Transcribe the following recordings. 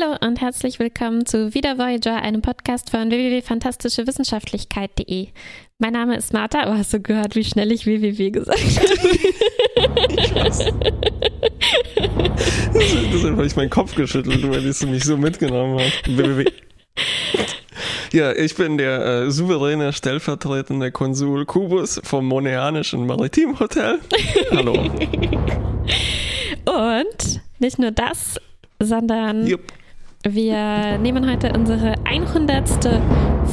Hallo und herzlich willkommen zu Wieder Voyager, einem Podcast von www.fantastischewissenschaftlichkeit.de. Mein Name ist Martha. Oh, hast du gehört, wie schnell ich www gesagt habe? Ich weiß. Deshalb habe ich meinen Kopf geschüttelt, weil ich mich so mitgenommen habe. www. Ja, ich bin der äh, souveräne stellvertretende Konsul Kubus vom Moneanischen Maritimhotel. Hallo. Und nicht nur das, sondern Jupp. Wir nehmen heute unsere 100.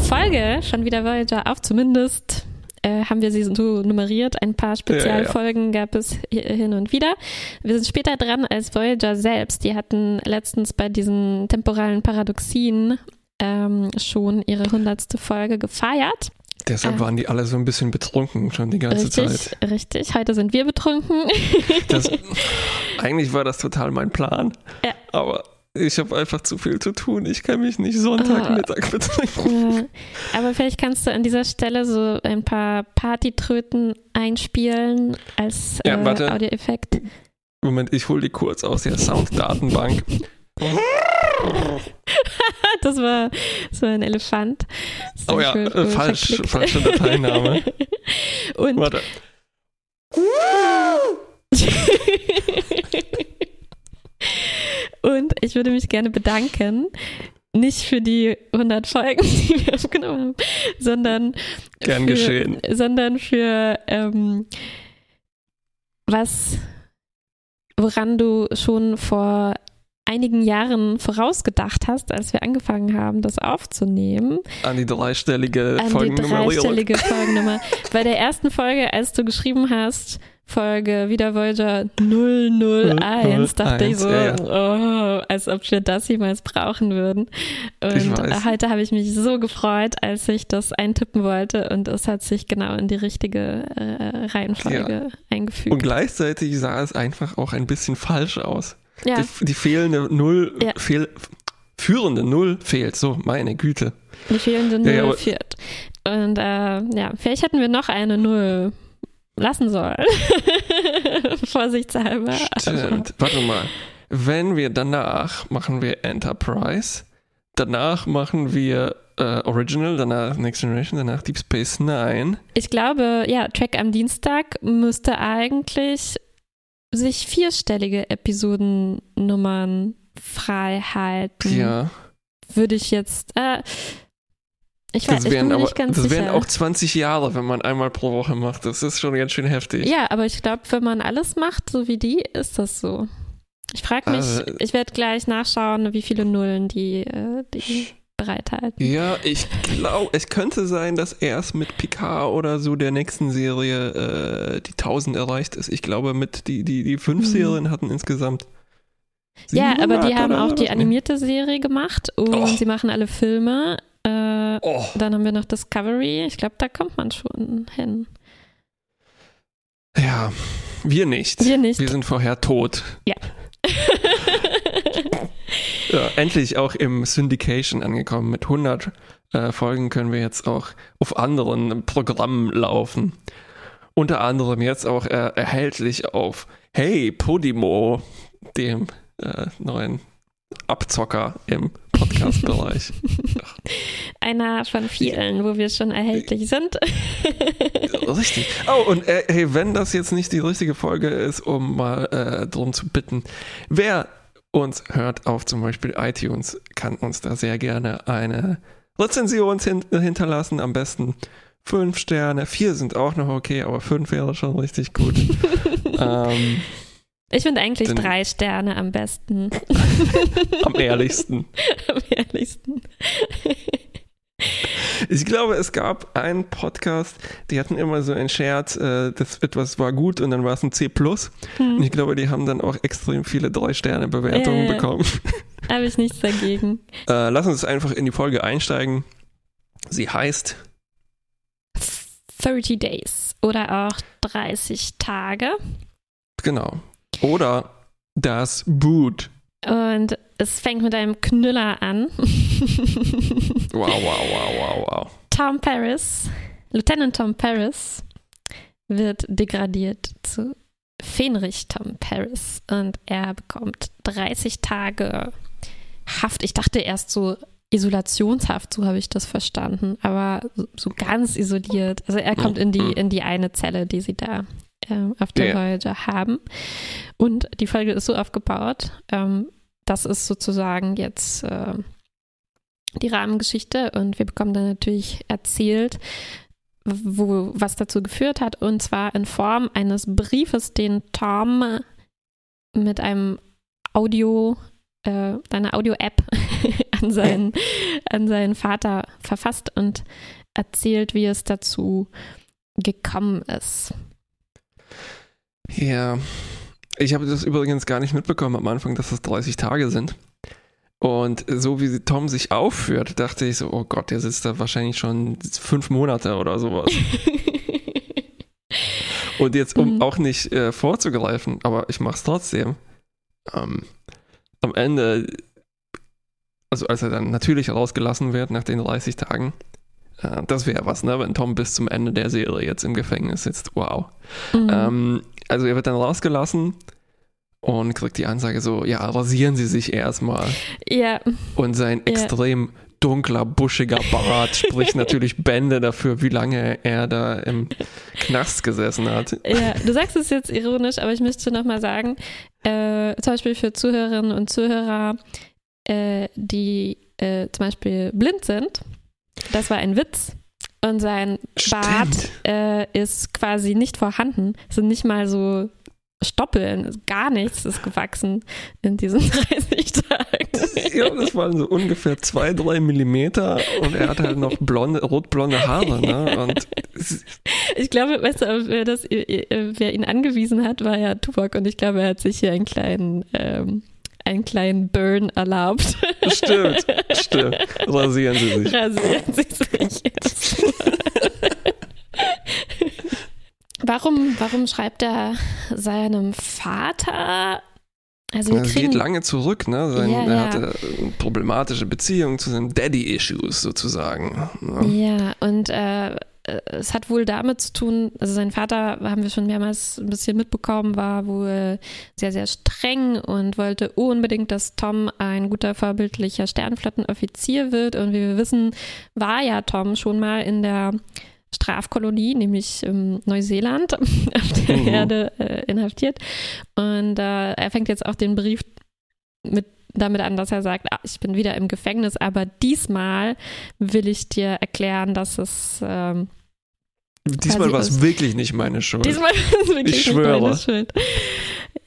Folge schon wieder Voyager auf. Zumindest äh, haben wir sie so nummeriert. Ein paar Spezialfolgen gab es hi- hin und wieder. Wir sind später dran als Voyager selbst. Die hatten letztens bei diesen temporalen Paradoxien ähm, schon ihre 100. Folge gefeiert. Deshalb Ah. waren die alle so ein bisschen betrunken schon die ganze Richtig, Zeit. richtig. Heute sind wir betrunken. Das, eigentlich war das total mein Plan. Ja. Aber ich habe einfach zu viel zu tun. Ich kann mich nicht Sonntagmittag betrinken. Ja, aber vielleicht kannst du an dieser Stelle so ein paar Partytröten einspielen als Ja, äh, warte. Audioeffekt. Moment, ich hole die kurz aus der Sounddatenbank. Das war, das war ein Elefant. Oh ja, schön, äh, falsch, falsche Dateiname. Und Warte. Und ich würde mich gerne bedanken, nicht für die 100 Folgen, die wir aufgenommen haben, sondern Gern für, geschehen. sondern für ähm, was, woran du schon vor einigen Jahren vorausgedacht hast, als wir angefangen haben, das aufzunehmen, An die dreistellige an die dreistellige Folgennummer. Bei der ersten Folge, als du geschrieben hast, Folge Wieder Voyager 001, dachte ich so, ja, oh, als ob wir das jemals brauchen würden. Und heute habe ich mich so gefreut, als ich das eintippen wollte und es hat sich genau in die richtige äh, Reihenfolge eingefügt. Und gleichzeitig sah es einfach auch ein bisschen falsch aus. ja, Die, die fehlende Null, Ja. fehl, führende Null fehlt. So, meine Güte. die fehlende Null Ja, ja, führt. Und äh, ja, vielleicht hätten wir noch eine Null lassen sollen. Vorsichtshalber. Stimmt. Warte mal. Wenn wir danach machen wir Enterprise, danach machen wir äh, Original, danach Next Generation, danach Deep Space Nine. Ich glaube, ja, Track am Dienstag müsste eigentlich sich vierstellige Episodennummern frei halten. Ja. Würde ich jetzt. Äh, ich weiß, Das wären aber nicht ganz das sicher. wären auch 20 Jahre, wenn man einmal pro Woche macht. Das ist schon ganz schön heftig. ja, aber ich glaube, wenn man alles macht, so wie die, ist das so. Ich frage mich, Also- ich werde gleich nachschauen, wie viele Nullen die, äh, die bereithalten. Ja, ich glaube, es könnte sein, dass erst mit Picard oder so der nächsten Serie äh, die 1000 erreicht ist. Ich glaube, mit die, die, die fünf Mhm. Serien hatten insgesamt. Ja, aber die 700 haben auch die animierte Serie gemacht und Oh. sie machen alle Filme. Äh, Oh, Dann haben wir noch Discovery. Ich glaube, da kommt man schon hin. ja, wir nicht. Wir nicht. Wir sind vorher tot. Ja. Ja, endlich auch im Syndication angekommen. Mit 100 äh, Folgen können wir jetzt auch auf anderen Programmen laufen. Unter anderem jetzt auch äh, erhältlich auf Hey Podimo, dem äh, neuen Abzocker im Podcast-Bereich. Einer von vielen, wo wir schon erhältlich sind. Richtig. Oh, und äh, hey, wenn das jetzt nicht die richtige Folge ist, um mal äh, drum zu bitten, wer uns hört auf zum Beispiel iTunes, kann uns da sehr gerne eine Rezension hin hinterlassen. Am besten fünf Sterne. Vier sind auch noch okay, aber fünf wäre schon richtig gut. ähm, Ich finde eigentlich Dann- drei Sterne am besten. am ehrlichsten. am ehrlichsten. Ich glaube, es gab einen Podcast, die hatten immer so einen Scherz, äh, dass etwas war gut und dann war es ein C+. Und Hm, ich glaube, die haben dann auch extrem viele Drei-Sterne-Bewertungen Äh. bekommen. Habe ich nichts dagegen. Äh, lass uns einfach in die Folge einsteigen. Sie heißt 30 Days oder auch 30 Tage. Genau. Oder das Boot. Und es fängt mit einem Knüller an. Wow, wow, wow, wow, wow. Tom Paris, Lieutenant Tom Paris, wird degradiert zu Fenrich Tom Paris und er bekommt 30 Tage Haft. Ich dachte erst so Isolationshaft, so habe ich das verstanden, aber so, ganz isoliert. Also er kommt in die, mhm. in die eine Zelle, die sie da äh, auf der yeah. Voyager haben. Und die Folge ist so aufgebaut, ähm, das ist sozusagen jetzt äh, die Rahmengeschichte und wir bekommen dann natürlich erzählt, wo, was dazu geführt hat, und zwar in Form eines Briefes, den Tom mit einem Audio, äh, einer Audio-App an, seinen, an seinen Vater verfasst und erzählt, wie es dazu gekommen ist. Ja, ich habe das übrigens gar nicht mitbekommen am Anfang, dass das 30 Tage sind. Und so wie Tom sich aufführt, dachte ich so, oh Gott, der sitzt da wahrscheinlich schon fünf Monate oder sowas. Und jetzt, um mhm. auch nicht äh, vorzugreifen, aber ich mache es trotzdem. Ähm, am Ende, also als er dann natürlich rausgelassen wird nach den 30 Tagen, das wäre was, ne, wenn Tom bis zum Ende der Serie jetzt im Gefängnis sitzt. Wow. Mhm. Ähm, also er wird dann rausgelassen und kriegt die Ansage so, ja, rasieren Sie sich erstmal. Ja. Und sein extrem dunkler, buschiger Bart spricht natürlich Bände dafür, wie lange er da im Knast gesessen hat. Ja, du sagst es jetzt ironisch, aber ich möchte nochmal sagen, äh, zum Beispiel für Zuhörerinnen und Zuhörer, äh, die äh, zum Beispiel blind sind, das war ein Witz. Und sein. Bart äh, ist quasi nicht vorhanden. Es sind nicht mal so Stoppeln, gar nichts ist gewachsen in diesen 30 Tagen. Ja, das waren so ungefähr zwei, drei Millimeter und er hat halt noch blonde, rotblonde Haare. Ne? Und ich glaube, weißt du, wer, das, wer ihn angewiesen hat, war ja Tuvok und ich glaube, er hat sich hier einen kleinen, ähm, einen kleinen Burn erlaubt. Stimmt, stimmt. Rasieren Sie sich. Rasieren Sie sich. Warum, warum schreibt er seinem Vater? Also wir kriegen, geht lange zurück, ne? Sein, ja, er hatte eine problematische Beziehung zu seinen Daddy-Issues sozusagen. Ne? Ja, und äh, es hat wohl damit zu tun, also sein Vater, haben wir schon mehrmals ein bisschen mitbekommen, war wohl sehr, sehr streng und wollte unbedingt, dass Tom ein guter, vorbildlicher Sternflottenoffizier wird. Und wie wir wissen, war ja Tom schon mal in der Strafkolonie, nämlich ähm, Neuseeland, auf der mhm. Erde äh, inhaftiert. Und äh, er fängt jetzt auch den Brief mit damit an, dass er sagt, ah, ich bin wieder im Gefängnis, aber diesmal will ich dir erklären, dass es ähm, Diesmal war es wirklich nicht meine Schuld. Diesmal war es wirklich ich nicht schwöre. meine Schuld.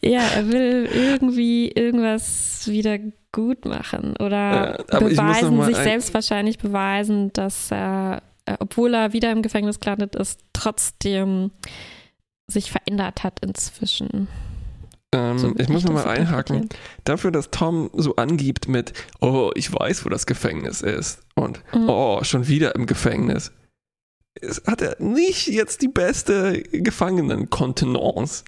Ja, er will irgendwie irgendwas wieder gut machen oder ja, beweisen, sich selbst wahrscheinlich beweisen, dass er äh, obwohl er wieder im Gefängnis gelandet ist, trotzdem sich verändert hat inzwischen. Ähm, so ich muss nochmal einhaken. Dafür, dass Tom so angibt mit, oh, ich weiß, wo das Gefängnis ist und mhm. oh, schon wieder im Gefängnis, hat er nicht jetzt die beste Gefangenenkontenance.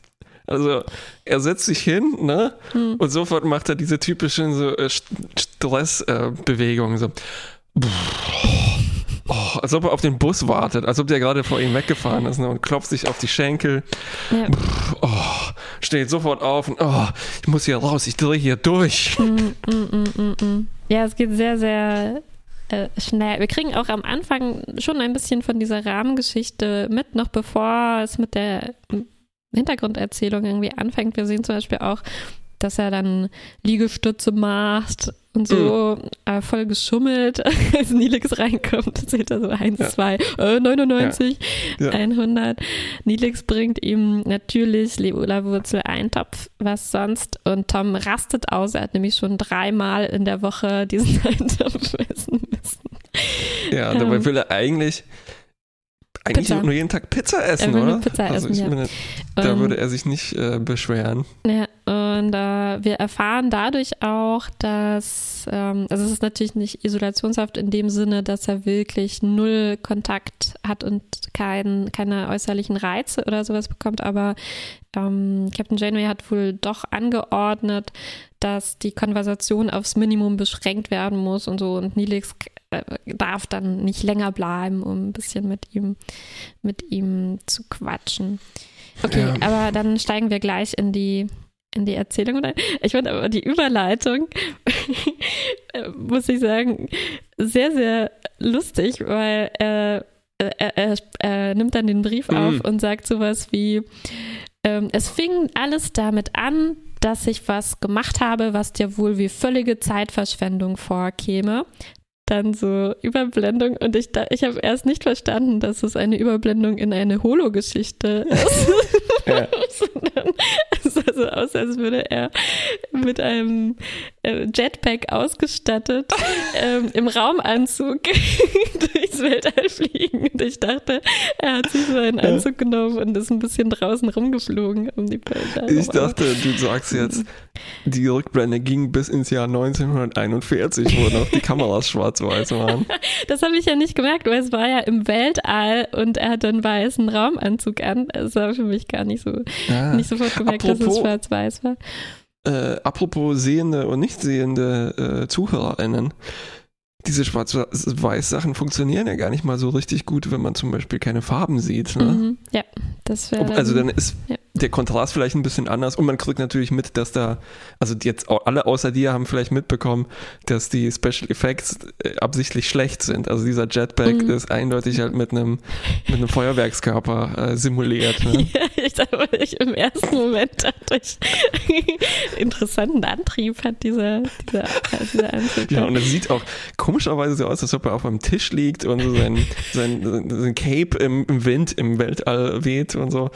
Also er setzt sich hin, ne? Mhm. Und sofort macht er diese typischen so äh, Stressbewegungen. Äh, so. Oh, als ob er auf den Bus wartet, als ob der gerade vor ihm weggefahren ist ne, und klopft sich auf die Schenkel. Ja. Oh, steht sofort auf und oh, ich muss hier raus, ich drehe hier durch. Mm, mm, mm, ja, es geht sehr, sehr äh, schnell. Wir kriegen auch am Anfang schon ein bisschen von dieser Rahmengeschichte mit, noch bevor es mit der Hintergrunderzählung irgendwie anfängt. Wir sehen zum Beispiel auch, dass er dann Liegestütze macht und so mhm. äh, voll geschummelt, als Nilix reinkommt, zählt er so 1, ja. 2, äh, 99, ja. Ja. 100. Nilix bringt ihm natürlich Leola-Wurzel Eintopf, was sonst. Und Tom rastet aus. Er hat nämlich schon dreimal in der Woche diesen Eintopf essen müssen. Ja, dabei ähm, will er eigentlich eigentlich Pizza. nur jeden Tag Pizza essen, oder? Pizza also essen, meine, da würde er sich nicht äh, beschweren. Ja, und äh, wir erfahren dadurch auch, dass, ähm, also es ist natürlich nicht isolationshaft in dem Sinne, dass er wirklich null Kontakt hat und kein, keine äußerlichen Reize oder sowas bekommt, aber ähm, Captain Janeway hat wohl doch angeordnet, dass die Konversation aufs Minimum beschränkt werden muss und so und Nilix äh, darf dann nicht länger bleiben, um ein bisschen mit ihm, mit ihm zu quatschen. Okay, ja. aber dann steigen wir gleich in die in die Erzählung rein. Ich fand aber die Überleitung, muss ich sagen, sehr, sehr lustig, weil er, er, er, er nimmt dann den Brief auf mhm. und sagt sowas wie, ähm, es fing alles damit an, dass ich was gemacht habe, was dir wohl wie völlige Zeitverschwendung vorkäme dann so Überblendung und ich, ich habe erst nicht verstanden, dass es eine Überblendung in eine Holo-Geschichte ist. Ja. es sah so aus, als würde er mit einem äh, Jetpack ausgestattet ähm, im Raumanzug durchs Weltall fliegen. Und ich dachte, er hat sich so einen Anzug genommen und ist ein bisschen draußen rumgeflogen um die. Ich dachte, du sagst jetzt, die Rückblende ging bis ins Jahr 1941, wo noch die Kameras schwarz-weiß waren. Das habe ich ja nicht gemerkt, weil es war ja im Weltall und er hat einen weißen Raumanzug an. Das war für mich gar nicht so, ah, nicht sofort gemerkt, apropos, dass es schwarz-weiß war. Äh, apropos sehende und nicht sehende äh, ZuhörerInnen diese Schwarz-Weiß-Sachen funktionieren ja gar nicht mal so richtig gut, wenn man zum Beispiel keine Farben sieht. Ne? Mhm, ja, das wäre. Also dann ist ja. Der Kontrast vielleicht ein bisschen anders und man kriegt natürlich mit, dass da, also jetzt alle außer dir haben vielleicht mitbekommen, dass die Special Effects äh, absichtlich schlecht sind. Also dieser Jetpack mhm. ist eindeutig halt mit einem mit einem Feuerwerkskörper äh, simuliert. Ne? Ja, ich dachte, ich im ersten Moment dachte ich, interessanten Antrieb hat dieser, dieser, dieser Anzug. Ja, und es sieht auch komischerweise so aus, als ob er auf einem Tisch liegt und so sein, sein, sein Cape im, im Wind im Weltall weht und so.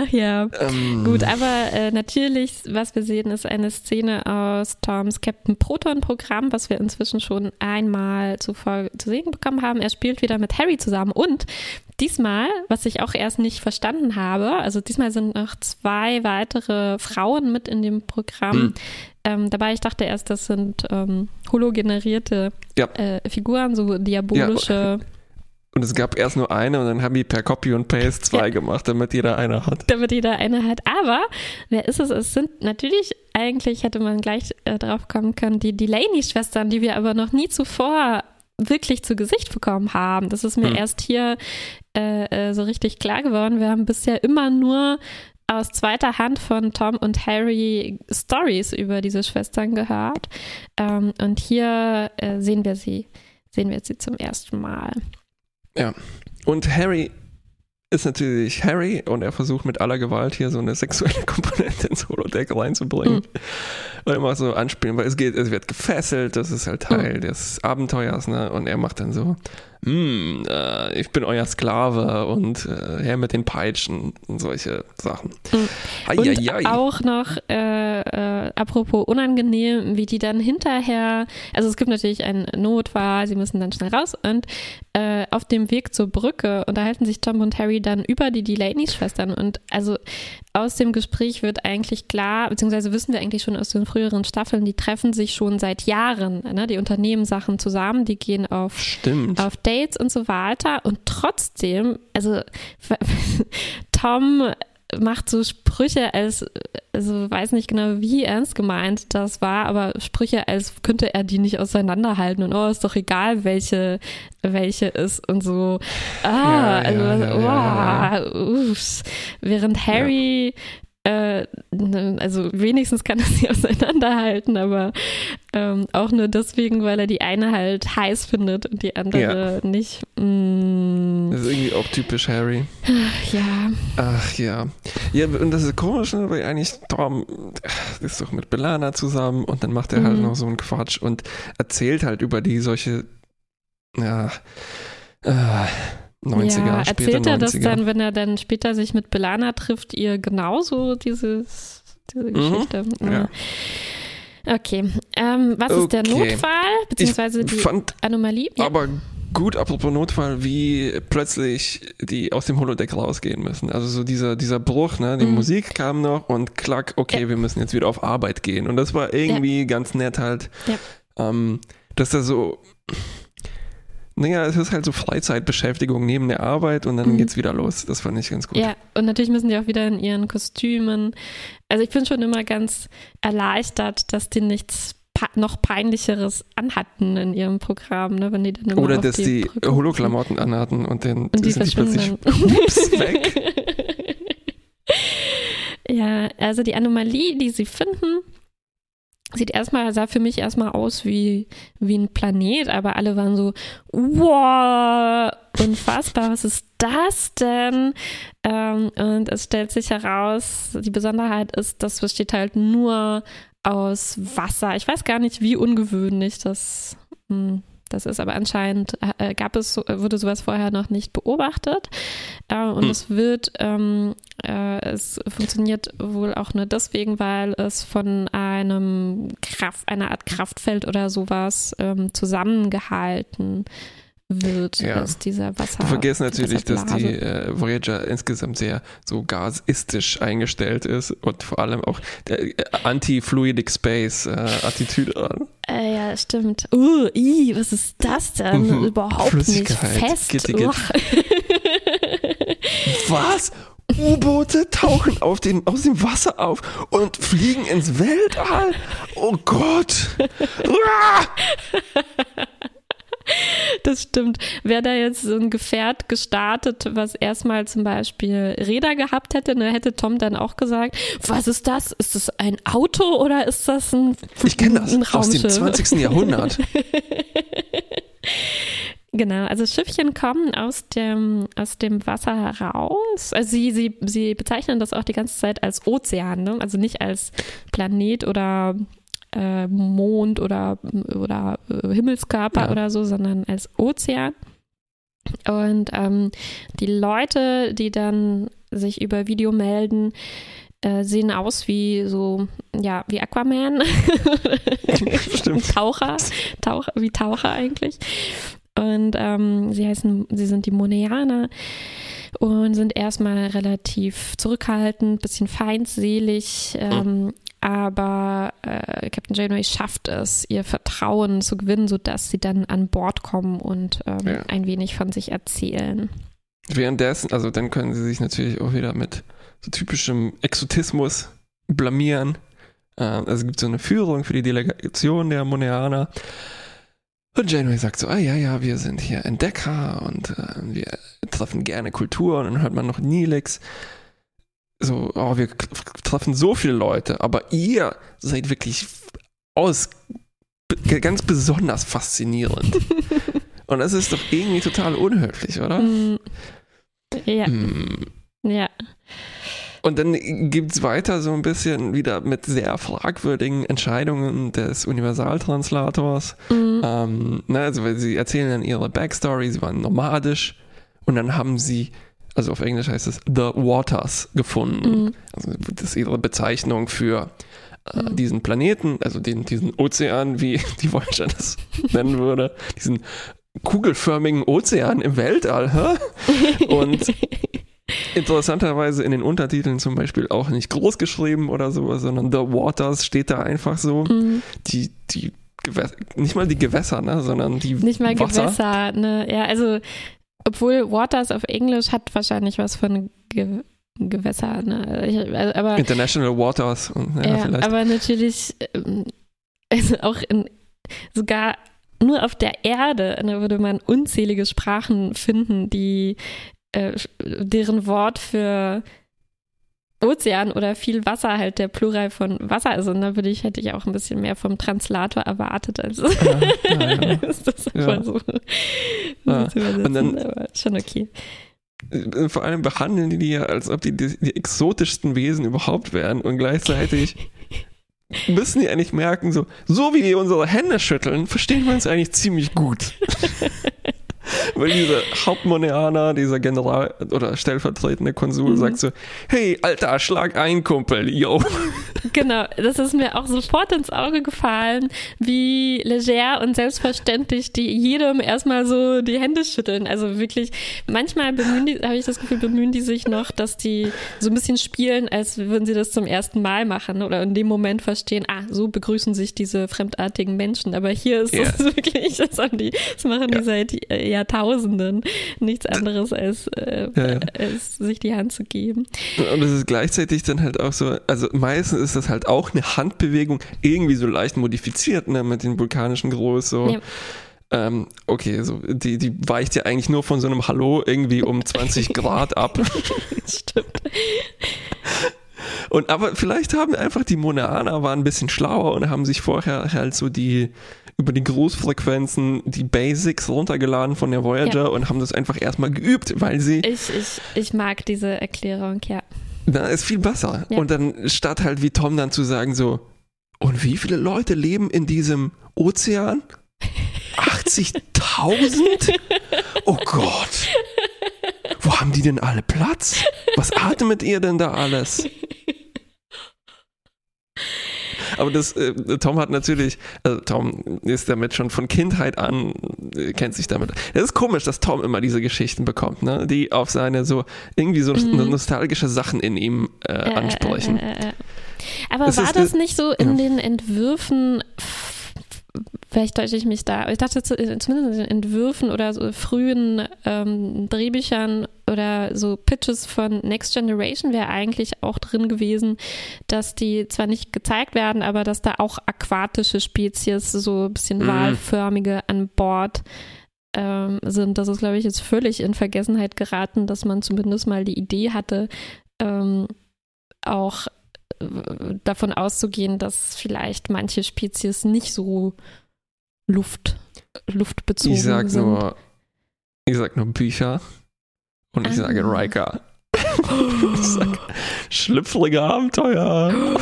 Ach ja. Ähm. Gut, aber äh, natürlich, was wir sehen, ist eine Szene aus Toms Captain Proton Programm, was wir inzwischen schon einmal zuvor zu sehen bekommen haben. Er spielt wieder mit Harry zusammen und diesmal, was ich auch erst nicht verstanden habe, also diesmal sind noch zwei weitere Frauen mit in dem Programm. Hm. Ähm, dabei, ich dachte erst, das sind ähm, hologenerierte ja. äh, Figuren, so diabolische. Ja. Und es gab erst nur eine und dann haben die per Copy und Paste zwei ja. gemacht, damit jeder eine hat. Damit jeder eine hat. Aber wer ist es? Es sind natürlich, eigentlich hätte man gleich äh, drauf kommen können, die Delaney-Schwestern, die wir aber noch nie zuvor wirklich zu Gesicht bekommen haben. Das ist mir hm. erst hier äh, äh, so richtig klar geworden. Wir haben bisher immer nur aus zweiter Hand von Tom und Harry Stories über diese Schwestern gehört. Ähm, und hier äh, sehen wir sie, sehen wir sie zum ersten Mal. Ja. Und Harry ist natürlich Harry und er versucht mit aller Gewalt hier so eine sexuelle Komponente ins Holodeck reinzubringen. Mhm. Und immer so anspielen, weil es geht, es wird gefesselt, das ist halt Teil mhm. des Abenteuers, ne? Und er macht dann so, hm, äh, ich bin euer Sklave und äh, her mit den Peitschen und solche Sachen. Mhm. Und auch noch, äh, äh, apropos unangenehm, wie die dann hinterher, also es gibt natürlich einen Notfall, sie müssen dann schnell raus und äh, auf dem Weg zur Brücke unterhalten sich Tom und Harry dann über die Delaney-Schwestern und also aus dem Gespräch wird eigentlich klar, beziehungsweise wissen wir eigentlich schon aus den früheren Staffeln, die treffen sich schon seit Jahren, ne? die unternehmen Sachen zusammen, die gehen auf, Stimmt. auf Dates und so weiter und trotzdem, also Tom macht so Sprüche als, also weiß nicht genau, wie ernst gemeint das war, aber Sprüche als könnte er die nicht auseinanderhalten und oh, ist doch egal, welche, welche ist und so. Ah, ja, also, ja, ja, oh, uff. Während Harry äh, also wenigstens kann er sie auseinanderhalten, aber ähm, auch nur deswegen, weil er die eine halt heiß findet und die andere ja. nicht. Mm. Das ist irgendwie auch typisch Harry. Ja. Ach ja. Ja, und das ist komisch, ne, weil eigentlich Tom ist doch mit Belana zusammen und dann macht er halt mhm. halt noch so einen Quatsch und erzählt halt über die solche, ja, äh, 90er, ja, erzählt er das dann, wenn er dann später sich mit Belana trifft, ihr genauso dieses, diese mhm. Geschichte? Mhm, ja. Okay. Ähm, was okay. ist der Notfall, beziehungsweise die fand Anomalie? Ja. Aber gut, apropos Notfall, wie plötzlich die aus dem Holodeck rausgehen müssen. Also so dieser, dieser Bruch, ne? Die mhm. Musik kam noch und klack, okay, ja. wir müssen jetzt wieder auf Arbeit gehen. Und das war irgendwie ganz nett halt, ähm, dass da so naja, es ist halt so Freizeitbeschäftigung neben der Arbeit und dann mhm. geht's wieder los. Das fand ich ganz gut. Ja, und natürlich müssen die auch wieder in ihren Kostümen. Also ich bin schon immer ganz erleichtert, dass die nichts noch peinlicheres anhatten in ihrem Programm, ne, wenn die dann immer Oder dass die, die Holo-Klamotten anhatten und dann und die sind die plötzlich ups, weg. Ja, also die Anomalie, die sie finden, sieht erstmal, sah für mich erstmal aus wie, wie ein Planet, aber alle waren so, wow, unfassbar, was ist das denn? Ähm, und es stellt sich heraus, die Besonderheit ist, das besteht halt nur aus Wasser. Ich weiß gar nicht, wie ungewöhnlich das mh, hm, das ist aber anscheinend, äh, gab es, wurde sowas vorher noch nicht beobachtet. Äh, und hm. es wird, ähm, äh, es funktioniert wohl auch nur deswegen, weil es von einem Kraft, einer Art Kraftfeld oder sowas ähm, zusammengehalten wird, ja. dass dieser Wasser. Wir vergessen natürlich, dass die äh, Voyager insgesamt sehr so gasistisch eingestellt ist und vor allem auch der äh, Anti-Fluidic Space-Attitüde äh, an. Äh, ja, stimmt. Uh, ii, was ist das denn? Mhm. Überhaupt nicht fest. Gitti, gitti. was? U-Boote tauchen auf den, aus dem Wasser auf und fliegen ins Weltall? Oh Gott! Das stimmt. Wäre da jetzt so ein Gefährt gestartet, was erstmal zum Beispiel Räder gehabt hätte, ne, hätte Tom dann auch gesagt, was ist das? Ist das ein Auto oder ist das ein Ich kenne das aus dem 20. Jahrhundert. Genau, also Schiffchen kommen aus dem, aus dem Wasser heraus. Also sie, sie, sie bezeichnen das auch die ganze Zeit als Ozean, ne? also nicht als Planet oder äh, Mond oder, oder äh, Himmelskörper ja. oder so, sondern als Ozean. Und ähm, die Leute, die dann sich über Video melden, äh, sehen aus wie so, ja, wie Aquaman. Stimmt. Taucher, Taucher, wie Taucher eigentlich. Und ähm, sie heißen, sie sind die Moneaner und sind erstmal relativ zurückhaltend, bisschen feindselig, ähm, aber äh, Captain Janeway schafft es, ihr Vertrauen zu gewinnen, sodass sie dann an Bord kommen und ähm, ja. ein wenig von sich erzählen. Währenddessen, also dann können sie sich natürlich auch wieder mit so typischem Exotismus blamieren. Äh, also es gibt so eine Führung für die Delegation der Moneaner. Und Janeway sagt so, ah ja, ja, wir sind hier Entdecker und äh, wir treffen gerne Kultur. Und dann hört man noch Nilix so, oh, wir treffen so viele Leute, aber ihr seid wirklich aus ganz besonders faszinierend. Und das ist doch irgendwie total unhöflich, oder? Mm. Ja. Hm. Ja. Und dann gibt es weiter so ein bisschen wieder mit sehr fragwürdigen Entscheidungen des Universaltranslators. Mhm. Ähm, ne, also sie erzählen dann ihre Backstory, sie waren nomadisch und dann haben sie also auf Englisch heißt es The Waters gefunden. Mhm. Also das ist ihre Bezeichnung für äh, mhm. diesen Planeten, also den, diesen Ozean, wie die Voyager das nennen würde, diesen kugelförmigen Ozean im Weltall. Hä? Und interessanterweise in den Untertiteln zum Beispiel auch nicht groß geschrieben oder so, sondern The Waters steht da einfach so. Mhm. Die, die nicht mal die Gewässer, ne, sondern die Nicht mal Wasser. Gewässer, ne? Ja, also obwohl Waters auf Englisch hat wahrscheinlich was von Ge Gewässer, ne? Ich, also, aber, International Waters. Ja, ja aber natürlich also auch in, sogar nur auf der Erde ne, würde man unzählige Sprachen finden, die äh, deren Wort für Ozean oder viel Wasser halt der Plural von Wasser ist. Und da würde ich, hätte ich auch ein bisschen mehr vom Translator erwartet. Also ja, ja, ja. ist das ja. so. Ja. Und dann, aber schon okay. Äh, vor allem behandeln die die ja, als ob die, die, die exotischsten Wesen überhaupt wären und gleichzeitig müssen die eigentlich merken, so, so wie die unsere Hände schütteln, verstehen wir uns eigentlich ziemlich gut. Weil dieser Hauptmoneaner, dieser General oder stellvertretende Konsul mhm. sagt so, hey, Alter, schlag ein, Kumpel, yo. Genau, das ist mir auch sofort ins Auge gefallen, wie leger und selbstverständlich die jedem erstmal so die Hände schütteln. Also wirklich, manchmal bemühen die, habe ich das Gefühl, bemühen die sich noch, dass die so ein bisschen spielen, als würden sie das zum ersten Mal machen oder in dem Moment verstehen, ah, so begrüßen sich diese fremdartigen Menschen. Aber hier ist es wirklich, das, die, das machen die seit äh, Jahrtausenden nichts anderes als, äh, ja, ja. als sich die Hand zu geben. Und es ist gleichzeitig dann halt auch so, also meistens ist das halt auch eine Handbewegung, irgendwie so leicht modifiziert, ne, mit den vulkanischen Groß, so. Ja. Ähm, okay, so, die, die weicht ja eigentlich nur von so einem Hallo irgendwie um 20 Grad ab. Stimmt. Und aber vielleicht haben einfach die Monaner waren ein bisschen schlauer und haben sich vorher halt so die über die Großfrequenzen die Basics runtergeladen von der Voyager ja. und haben das einfach erstmal geübt, weil sie. Ich, ich, ich mag diese Erklärung, ja. Da ist viel besser. Ja. Und dann statt halt wie Tom dann zu sagen so, und wie viele Leute leben in diesem Ozean? 80.000? Oh Gott. Wo haben die denn alle Platz? Was atmet ihr denn da alles? Aber das, äh, Tom hat natürlich, also Tom ist damit schon von Kindheit an, äh, kennt sich damit. Es ist komisch, dass Tom immer diese Geschichten bekommt, ne? die auf seine so, irgendwie so mhm. nostalgische Sachen in ihm äh, ansprechen. Äh, äh, äh, Aber das war ist, das nicht so in den Entwürfen vielleicht täusche ich mich da. Ich dachte zumindest in den Entwürfen oder so frühen ähm, Drehbüchern oder so Pitches von Next Generation wäre eigentlich auch drin gewesen, dass die zwar nicht gezeigt werden, aber dass da auch aquatische Spezies, so ein bisschen mhm. walförmige an Bord ähm, sind. Das ist, glaube ich, jetzt völlig in Vergessenheit geraten, dass man zumindest mal die Idee hatte, ähm, auch davon auszugehen, dass vielleicht manche Spezies nicht so Luft, luftbezogen ich sag sind. Nur, ich sag nur Bücher und ich ah. sage Riker. ich sag schlüpfrige Abenteuer.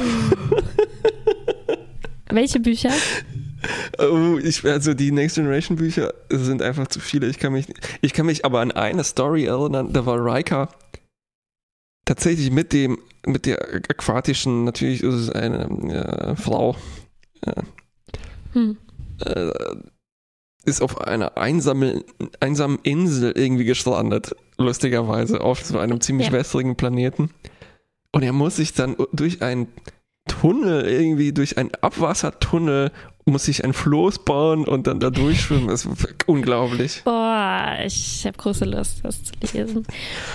Welche Bücher? Oh, ich, also die Next Generation Bücher sind einfach zu viele. Ich kann mich, ich kann mich aber an eine Story erinnern, da war Riker tatsächlich mit dem, mit der aquatischen, natürlich ist es eine äh, Frau, äh, hm äh, ist auf einer einsamen, einsamen Insel irgendwie gestrandet, lustigerweise, auf so einem ziemlich ja. wässrigen Planeten. Und er muss sich dann durch einen Tunnel, irgendwie durch einen Abwassertunnel, muss sich ein Floß bauen und dann da durchschwimmen. Das ist unglaublich. Boah, ich habe große Lust, das zu lesen.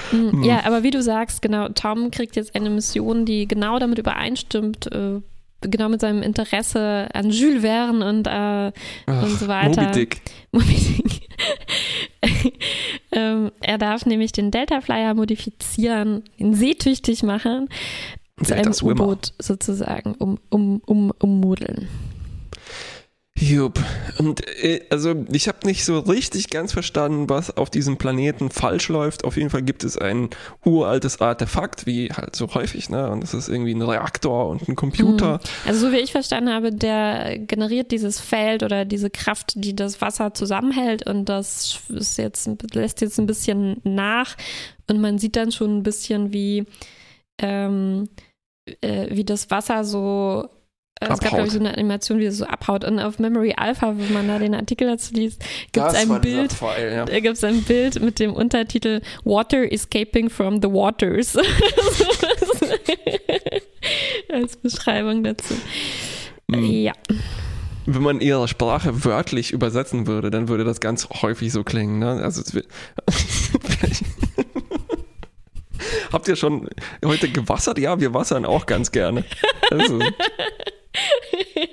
Hm. Ja, aber wie du sagst, genau, Tom kriegt jetzt eine Mission, die genau damit übereinstimmt, äh, genau mit seinem Interesse an Jules Verne und, äh, Ach, und so weiter. Moby Dick. Moby Dick. ähm, er darf nämlich den Delta Flyer modifizieren, ihn seetüchtig machen, zu einem U-Boot sozusagen um, um, um, ummodeln. Jupp. Und äh, also ich habe nicht so richtig ganz verstanden, was auf diesem Planeten falsch läuft. Auf jeden Fall gibt es ein uraltes Artefakt, wie halt so häufig, ne? Und das ist irgendwie ein Reaktor und ein Computer. Mhm. Also so wie ich verstanden habe, der generiert dieses Feld oder diese Kraft, die das Wasser zusammenhält und das ist jetzt, lässt jetzt ein bisschen nach und man sieht dann schon ein bisschen wie, ähm, äh, wie das Wasser so es gab, glaube ich, so eine Animation, wie es so abhaut. Und auf Memory Alpha, wenn man da den Artikel dazu liest, gibt es ein Bild. Pfeil, ja. Da gibt es ein Bild mit dem Untertitel Water Escaping from the Waters. Als Beschreibung dazu. Mhm. Ja. Wenn man ihre Sprache wörtlich übersetzen würde, dann würde das ganz häufig so klingen. Ne? Also Habt ihr schon heute gewassert? Ja, wir wassern auch ganz gerne. Also,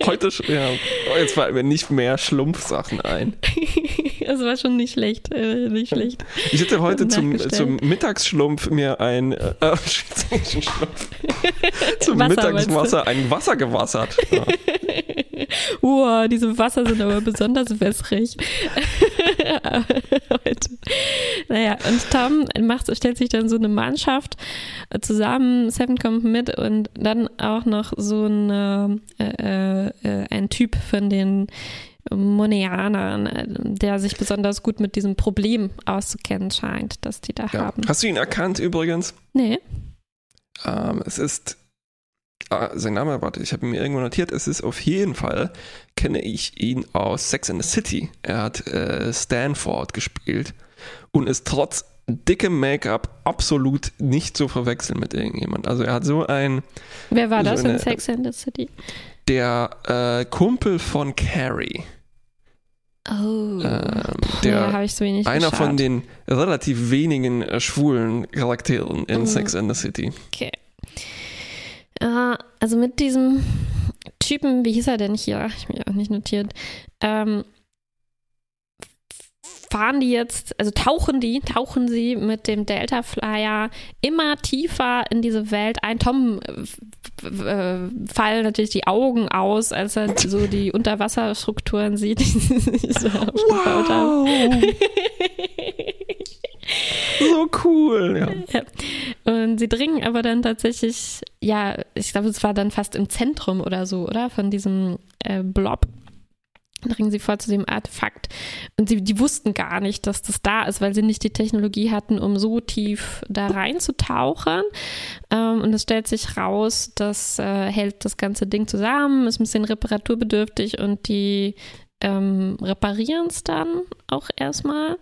Heute, ja, jetzt fallen mir nicht mehr Schlumpfsachen ein. Das war schon nicht schlecht, äh, nicht schlecht. Ich hätte heute zum, zum Mittagsschlumpf mir ein, äh, äh Schlumpf, zum Wasser, Mittagswasser ein Wasser gewassert. Ja. Wow, diese Wasser sind aber besonders wässrig. naja, und Tom macht, stellt sich dann so eine Mannschaft zusammen, Seven kommt mit und dann auch noch so ein, äh, äh, ein Typ von den Moneanern, der sich besonders gut mit diesem Problem auszukennen scheint, das die da ja. haben. Hast du ihn erkannt übrigens? Nee. Ähm, es ist Ah, sein Name, warte, ich habe mir irgendwo notiert, es ist auf jeden Fall, kenne ich ihn aus Sex in the City. Er hat äh, Stanford gespielt und ist trotz dickem Make-up absolut nicht zu verwechseln mit irgendjemand. Also er hat so ein... Wer war so das eine, in Sex in the City? Der äh, Kumpel von Carrie. Oh, ähm, der ja, so einer geschaut. von den relativ wenigen äh, schwulen Charakteren in mhm. Sex in the City. Okay. Äh, also mit diesem Typen, wie hieß er denn hier? Ich habe mir auch nicht notiert. Ähm, fahren die jetzt, also tauchen die, tauchen sie mit dem Delta Flyer immer tiefer in diese Welt ein. Tom äh, fallen natürlich die Augen aus, als er so die Unterwasserstrukturen sieht, die sie so aufgebaut wow. haben. so cool, ja. ja. Und sie dringen aber dann tatsächlich, ja, ich glaube, es war dann fast im Zentrum oder so, oder? Von diesem äh, Blob dringen sie vor zu dem Artefakt. Und sie, die wussten gar nicht, dass das da ist, weil sie nicht die Technologie hatten, um so tief da reinzutauchen. Ähm, und es stellt sich raus, das äh, hält das ganze Ding zusammen, ist ein bisschen reparaturbedürftig und die ähm, reparieren es dann auch erstmal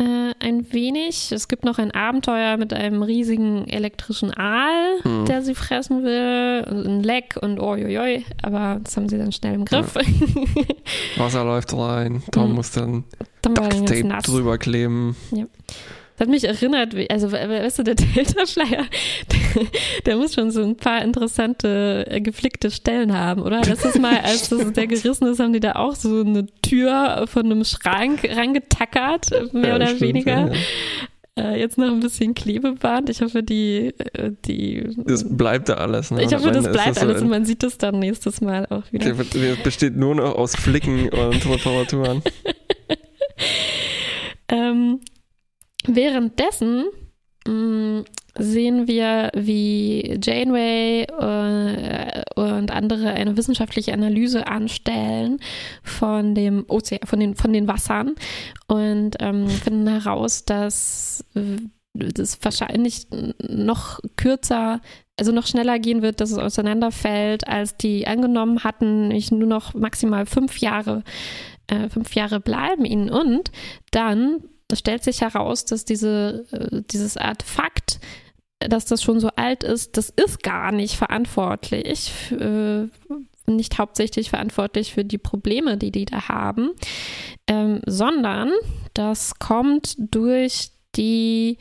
äh, ein wenig. Es gibt noch ein Abenteuer mit einem riesigen elektrischen Aal, hm. der sie fressen will, und ein Leck und oi, aber das haben sie dann schnell im Griff. Ja. Wasser läuft rein, Tom hm. muss dann Ducktape drüber kleben. Ja. Das hat mich erinnert, also weißt du, der Delta-Flyer, der, der, muss schon so ein paar interessante, äh, geflickte Stellen haben, oder? Letztes Mal, als das, der gerissen ist, haben die da auch so eine Tür von einem Schrank rangetackert, mehr ja, oder stimmt, weniger. Ja, ja. Äh, jetzt noch ein bisschen Klebeband. Ich hoffe, die. Äh, die das bleibt da alles. Ne? Ich hoffe, das bleibt das alles so und man sieht das dann nächstes Mal auch wieder. Der besteht nur noch aus Flicken und Reparaturen. ähm, Währenddessen mm, sehen wir, wie Janeway äh, und andere eine wissenschaftliche Analyse anstellen von dem Ozean, von den, von den Wassern und ähm, finden heraus, dass das wahrscheinlich noch kürzer, also noch schneller gehen wird, dass es auseinanderfällt, als die angenommen hatten, nämlich nur noch maximal fünf Jahre, äh, fünf Jahre bleiben ihnen. Und dann es stellt sich heraus, dass diese, äh, dieses Artefakt, dass das schon so alt ist, das ist gar nicht verantwortlich, äh, nicht hauptsächlich verantwortlich für die Probleme, die die da haben, ähm, sondern das kommt durch die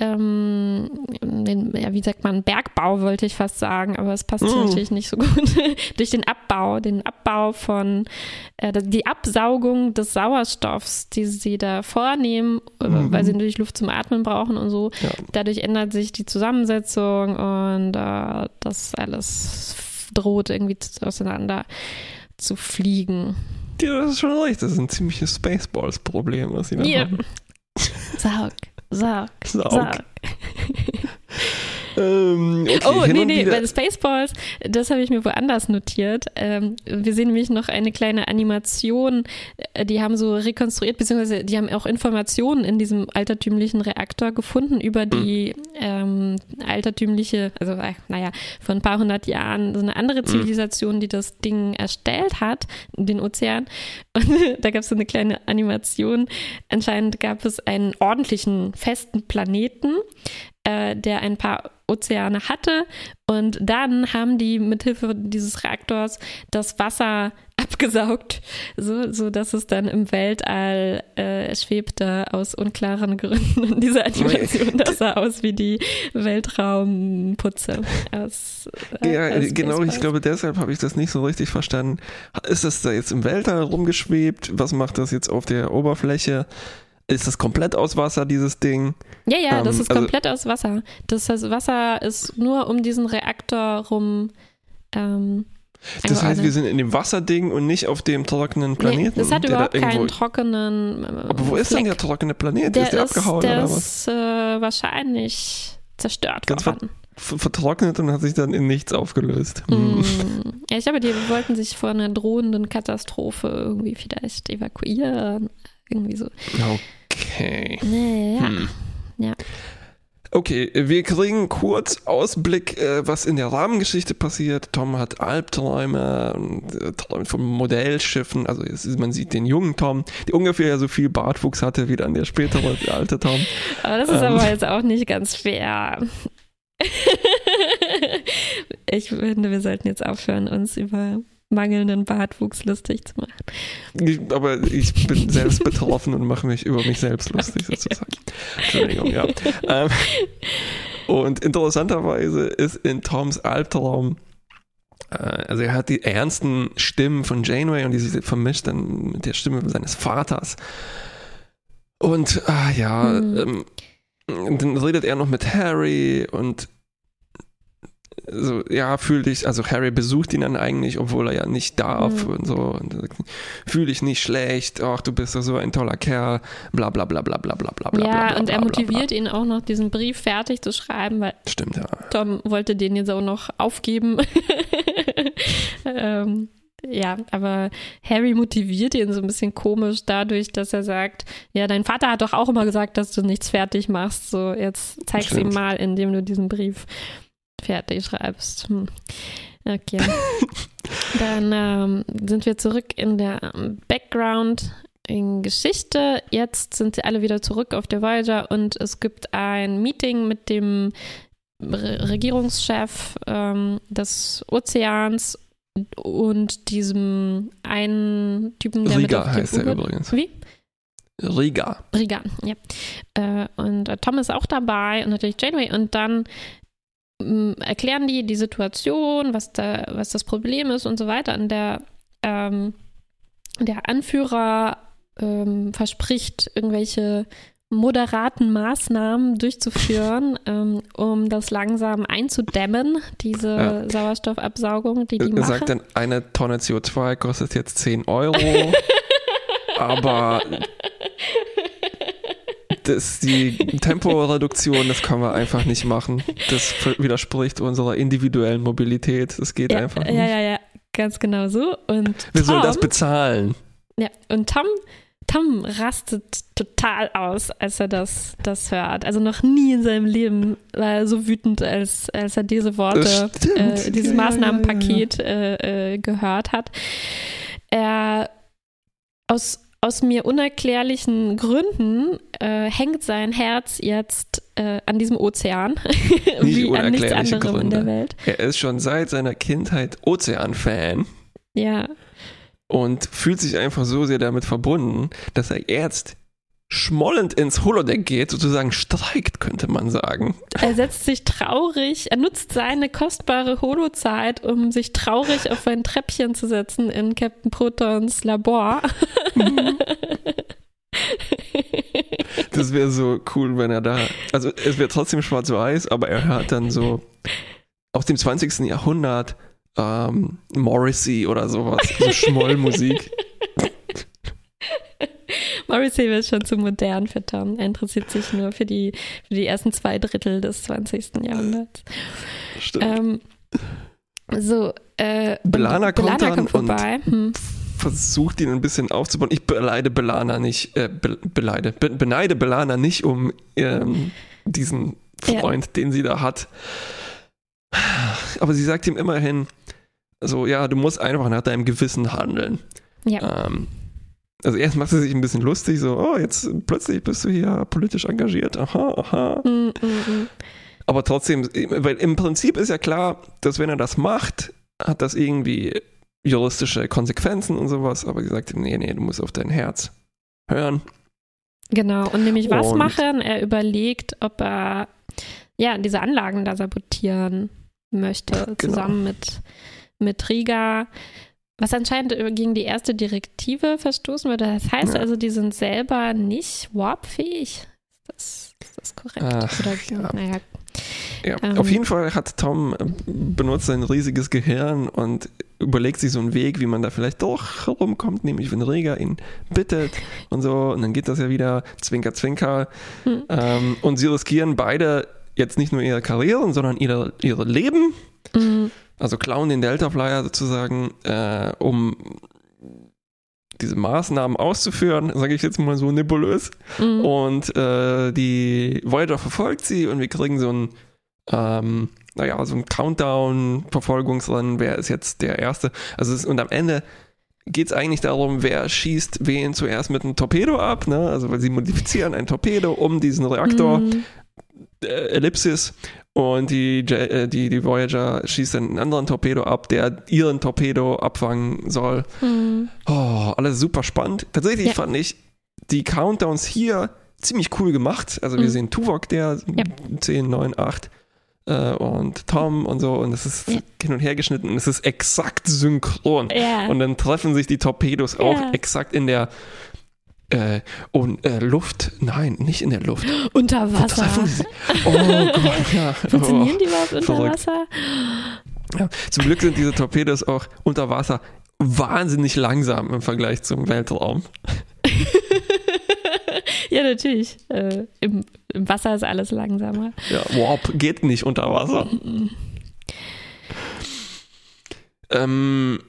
ähm, den, ja, wie sagt man, Bergbau wollte ich fast sagen, aber es passt mm. natürlich nicht so gut. Durch den Abbau, den Abbau von, äh, die Absaugung des Sauerstoffs, die sie da vornehmen, mhm. weil sie natürlich Luft zum Atmen brauchen und so. Ja. Dadurch ändert sich die Zusammensetzung und äh, das alles droht irgendwie auseinander zu fliegen. Ja, das ist schon recht. Das ist ein ziemliches Spaceballs-Problem, was sie da yeah. haben. Saug. Sag. Sag. Sag. Ähm, okay, oh, nee, nee, bei Spaceballs, das habe ich mir woanders notiert. Ähm, wir sehen nämlich noch eine kleine Animation, äh, die haben so rekonstruiert, beziehungsweise die haben auch Informationen in diesem altertümlichen Reaktor gefunden über die mhm. ähm, altertümliche, also äh, naja, vor ein paar hundert Jahren so eine andere hm. Zivilisation, die das Ding erstellt hat, den Ozean. Und da gab es so eine kleine Animation. Anscheinend gab es einen ordentlichen, festen Planeten, äh, der ein paar Ozeane hatte. Und dann haben die mithilfe dieses Reaktors das Wasser abgesaugt, so, so dass es dann im Weltall äh, schwebte aus unklaren Gründen. Und diese Animation, das sah aus wie die Weltraumputze. Aus, äh, ja, aus genau, ich glaube, deshalb habe ich das nicht so richtig verstanden. Ist das da jetzt im Weltall rumgeschwebt? Was macht das jetzt auf der Oberfläche? Ist das komplett aus Wasser, dieses Ding? Ja, ja, ähm, das ist also, komplett aus Wasser. Das heißt, Wasser ist nur um diesen Reaktor rum. Ähm, das heißt, wir sind in dem Wasserding und nicht auf dem trockenen Planeten. Nee, es hat überhaupt da keinen trockenen. Äh, Aber wo ist Fleck. denn der trockene Planet? Der ist der ist, abgehauen der oder was? ist äh, wahrscheinlich zerstört Ganz worden. Ver vertrocknet und hat sich dann in nichts aufgelöst. Mm. Ja, ich glaube, die wollten sich vor einer drohenden Katastrophe irgendwie vielleicht evakuieren. Irgendwie so. Okay. Okay. Ja. Hm. Ja. Okay, wir kriegen kurz Ausblick, äh, was in der Rahmengeschichte passiert. Tom hat Albträume, äh, träumt von Modellschiffen. Also man sieht den jungen Tom, der ungefähr so viel Bartwuchs hatte wie dann der spätere, der alte Tom. Aber das ist ähm. aber jetzt auch nicht ganz fair. ich finde, wir sollten jetzt aufhören, uns über mangelnden Bartwuchs lustig zu machen. Aber ich bin selbst betroffen und mache mich über mich selbst lustig sozusagen. Entschuldigung, ja. Ähm, und interessanterweise ist in Toms Albtraum äh, also er hat die ernsten Stimmen von Janeway und die sich vermischt dann mit der Stimme seines Vaters. Und ah, ja, mhm. ähm, dann redet er noch mit Harry und so, ja, fühl dich, also Harry besucht ihn dann eigentlich, obwohl er ja nicht darf mhm. und so. Und fühl dich nicht schlecht, ach, du bist doch so ein toller Kerl, bla bla bla bla bla bla bla. Ja, bla, bla, und er motiviert ihn auch noch, diesen Brief fertig zu schreiben, weil Stimmt, ja. Tom wollte den jetzt auch noch aufgeben. ähm, ja, aber Harry motiviert ihn so ein bisschen komisch dadurch, dass er sagt, ja, dein Vater hat doch auch immer gesagt, dass du nichts fertig machst. So, jetzt zeig's ihm mal, indem du diesen Brief fertig schreibst. Hm. Okay. Dann ähm, sind wir zurück in der Background in Geschichte. Jetzt sind sie alle wieder zurück auf der Voyager und es gibt ein Meeting mit dem Re Regierungschef ähm, des Ozeans und diesem einen Typen, der Riga mit heißt er übrigens. Wie? Riga. Riga, ja. Äh, und äh, Tom ist auch dabei und natürlich Janeway und dann erklären die die Situation, was, da, was das Problem ist und so weiter. Und der, ähm, der Anführer ähm, verspricht irgendwelche moderaten Maßnahmen durchzuführen, ähm, um das langsam einzudämmen, diese ja. Sauerstoffabsaugung, die die er machen. sagt dann, eine Tonne CO2 kostet jetzt 10 Euro, aber das, die Temporeduktion, das können wir einfach nicht machen. Das widerspricht unserer individuellen Mobilität. Das geht ja, einfach nicht. Ja, ja, ja, ganz genau so. Und Wer soll das bezahlen? Ja, und Tom Tom rastet total aus, als er das, das hört. Also noch nie in seinem Leben war er so wütend, als, als er diese Worte, äh, dieses ja, Maßnahmenpaket ja, äh, äh, gehört hat. Er aus, aus mir unerklärlichen Gründen äh, hängt sein Herz jetzt äh, an diesem Ozean, wie an nichts anderem Gründe. in der Welt. Er ist schon seit seiner Kindheit Ozean-Fan. Ja und fühlt sich einfach so sehr damit verbunden, dass er jetzt schmollend ins Holodeck geht, sozusagen streikt, könnte man sagen. Er setzt sich traurig, er nutzt seine kostbare Holozeit, um sich traurig auf ein Treppchen zu setzen in Captain Protons Labor. Das wäre so cool, wenn er da, also es wäre trotzdem schwarz-weiß, aber er hört dann so aus dem 20. Jahrhundert ähm, Morrissey oder sowas, so Schmollmusik. Morrissey wird schon zu modern für Tom. Er interessiert sich nur für die, für die ersten zwei Drittel des 20. Jahrhunderts. Stimmt. Ähm, so, äh, Belana kommt, Belana kommt vorbei. Hm. versucht ihn ein bisschen aufzubauen. Ich beleide Belana nicht, äh, be, beleide, be, beneide Belana nicht um ähm, diesen Freund, ja. den sie da hat. Aber sie sagt ihm immerhin, so, ja, du musst einfach nach deinem Gewissen handeln. Ja. Ähm, also erst macht sie sich ein bisschen lustig, so, oh, jetzt plötzlich bist du hier politisch engagiert, aha, aha. Mm, mm, mm. Aber trotzdem, weil im Prinzip ist ja klar, dass wenn er das macht, hat das irgendwie juristische Konsequenzen und sowas, aber gesagt, nee, nee, du musst auf dein Herz hören. Genau, und nämlich was und machen? Er überlegt, ob er ja diese Anlagen da sabotieren möchte, genau. zusammen mit, mit Riga, was anscheinend gegen die erste Direktive verstoßen würde. Das heißt ja. also, die sind selber nicht warpfähig. Ist das, ist das korrekt? Ach, Oder, ja. Naja. Ja, ähm, auf jeden Fall hat Tom äh, benutzt sein riesiges Gehirn und überlegt sich so einen Weg, wie man da vielleicht doch herumkommt, nämlich wenn Rega ihn bittet und so, und dann geht das ja wieder, Zwinker, Zwinker. Hm. Ähm, und sie riskieren beide jetzt nicht nur ihre Karrieren, sondern ihre, ihre Leben. Mhm. Also klauen den Delta Flyer sozusagen, äh, um diese Maßnahmen auszuführen, sage ich jetzt mal so nebulös. Mhm. Und äh, die Voyager verfolgt sie und wir kriegen so ein, ähm, naja, so ein Countdown-Verfolgungsrennen, wer ist jetzt der Erste. Also es, und am Ende geht es eigentlich darum, wer schießt wen zuerst mit einem Torpedo ab, ne? Also weil sie modifizieren ein Torpedo um diesen Reaktor mhm. äh, Ellipsis und die, äh, die, die Voyager schießt einen anderen Torpedo ab, der ihren Torpedo abfangen soll. Mhm. Oh, alles super spannend. Tatsächlich ja. fand ich die Countdowns hier ziemlich cool gemacht. Also wir mhm. sehen Tuvok, der ja. 10, 9, 8 äh, und Tom und so und es ist ja. hin und her geschnitten und es ist exakt synchron. Ja. Und dann treffen sich die Torpedos auch exakt in der Äh, und äh, Luft, nein, nicht in der Luft. Unter Wasser. Oh Gott, ja. Funktionieren oh, die überhaupt unter verrückt. Wasser? Ja, zum Glück sind diese Torpedos auch unter Wasser wahnsinnig langsam im Vergleich zum Weltraum. ja, natürlich. Äh, im, im, Wasser ist alles langsamer. Ja, Warp geht nicht unter Wasser. ähm,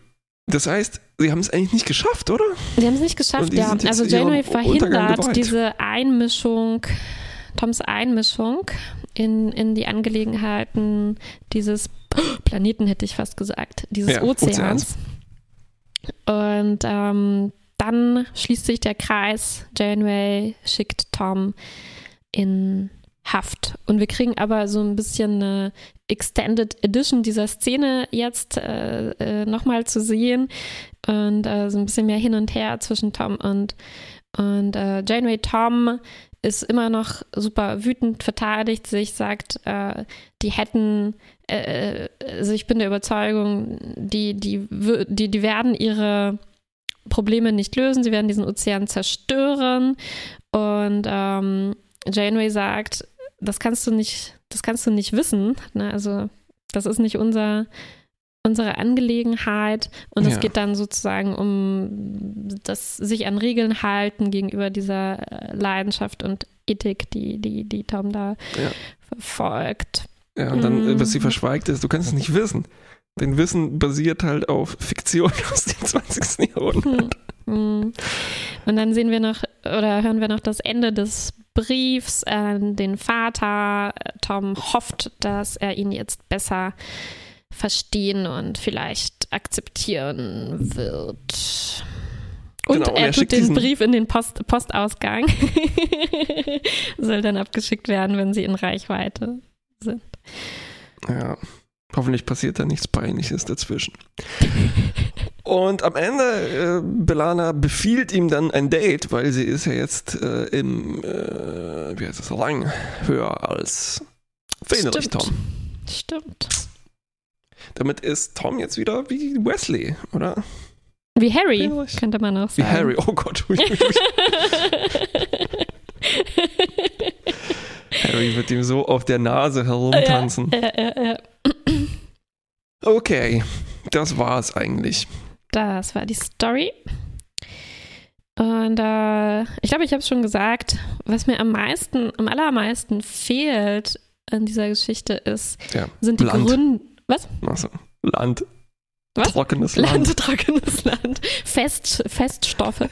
das heißt, sie haben es eigentlich nicht geschafft, oder? Sie haben es nicht geschafft, ja. Also Janeway verhindert diese Einmischung, Toms Einmischung in, in die Angelegenheiten dieses Planeten, hätte ich fast gesagt, dieses ja, Ozeans. Ozeans. Und ähm, dann schließt sich der Kreis. Janeway schickt Tom in Haft. Und wir kriegen aber so ein bisschen eine Extended Edition dieser Szene jetzt äh, äh, nochmal zu sehen und äh, so ein bisschen mehr hin und her zwischen Tom und, und äh, Janeway. Tom ist immer noch super wütend, verteidigt sich, sagt, äh, die hätten, also ich bin der Überzeugung, die, die, die, die werden ihre Probleme nicht lösen, sie werden diesen Ozean zerstören und ähm, Janeway sagt, das kannst du nicht, das kannst du nicht wissen. Ne? Also das ist nicht unser, unsere Angelegenheit und es ja. geht dann sozusagen um das sich an Regeln halten gegenüber dieser äh, Leidenschaft und Ethik, die, die, die Tom da ja. verfolgt. Ja, und dann, mm. was sie verschweigt, ist, du kannst es nicht wissen. Denn Wissen basiert halt auf Fiktion aus dem 20. Jahrhundert. Mm. Und dann sehen wir noch oder hören wir noch das Ende des Briefs an den Vater. Tom hofft, dass er ihn jetzt besser verstehen und vielleicht akzeptieren wird. Und genau, er, er tut den Brief in den Post, Postausgang. Soll dann abgeschickt werden, wenn sie in Reichweite sind. Ja, hoffentlich passiert da nichts Peinliches dazwischen. Und am Ende, äh, Belana befiehlt ihm dann ein Date, weil sie ist ja jetzt äh, im, äh, wie heißt das, Rang höher als Fenrich Tom. Stimmt. Damit ist Tom jetzt wieder wie Wesley, oder? Wie Harry, Fenrich? könnte man auch sagen. Wie Harry, oh Gott. Harry wird ihm so auf der Nase herumtanzen. Ja, ja, ja, okay, das war's eigentlich. Das war die Story. Und äh, ich glaube, ich habe es schon gesagt, was mir am meisten, am allermeisten fehlt in dieser Geschichte ist, ja. sind die Gründe. Was? Achso, Land. Was? Trockenes Land. Land. Trockenes Land. Fest, Feststoffe.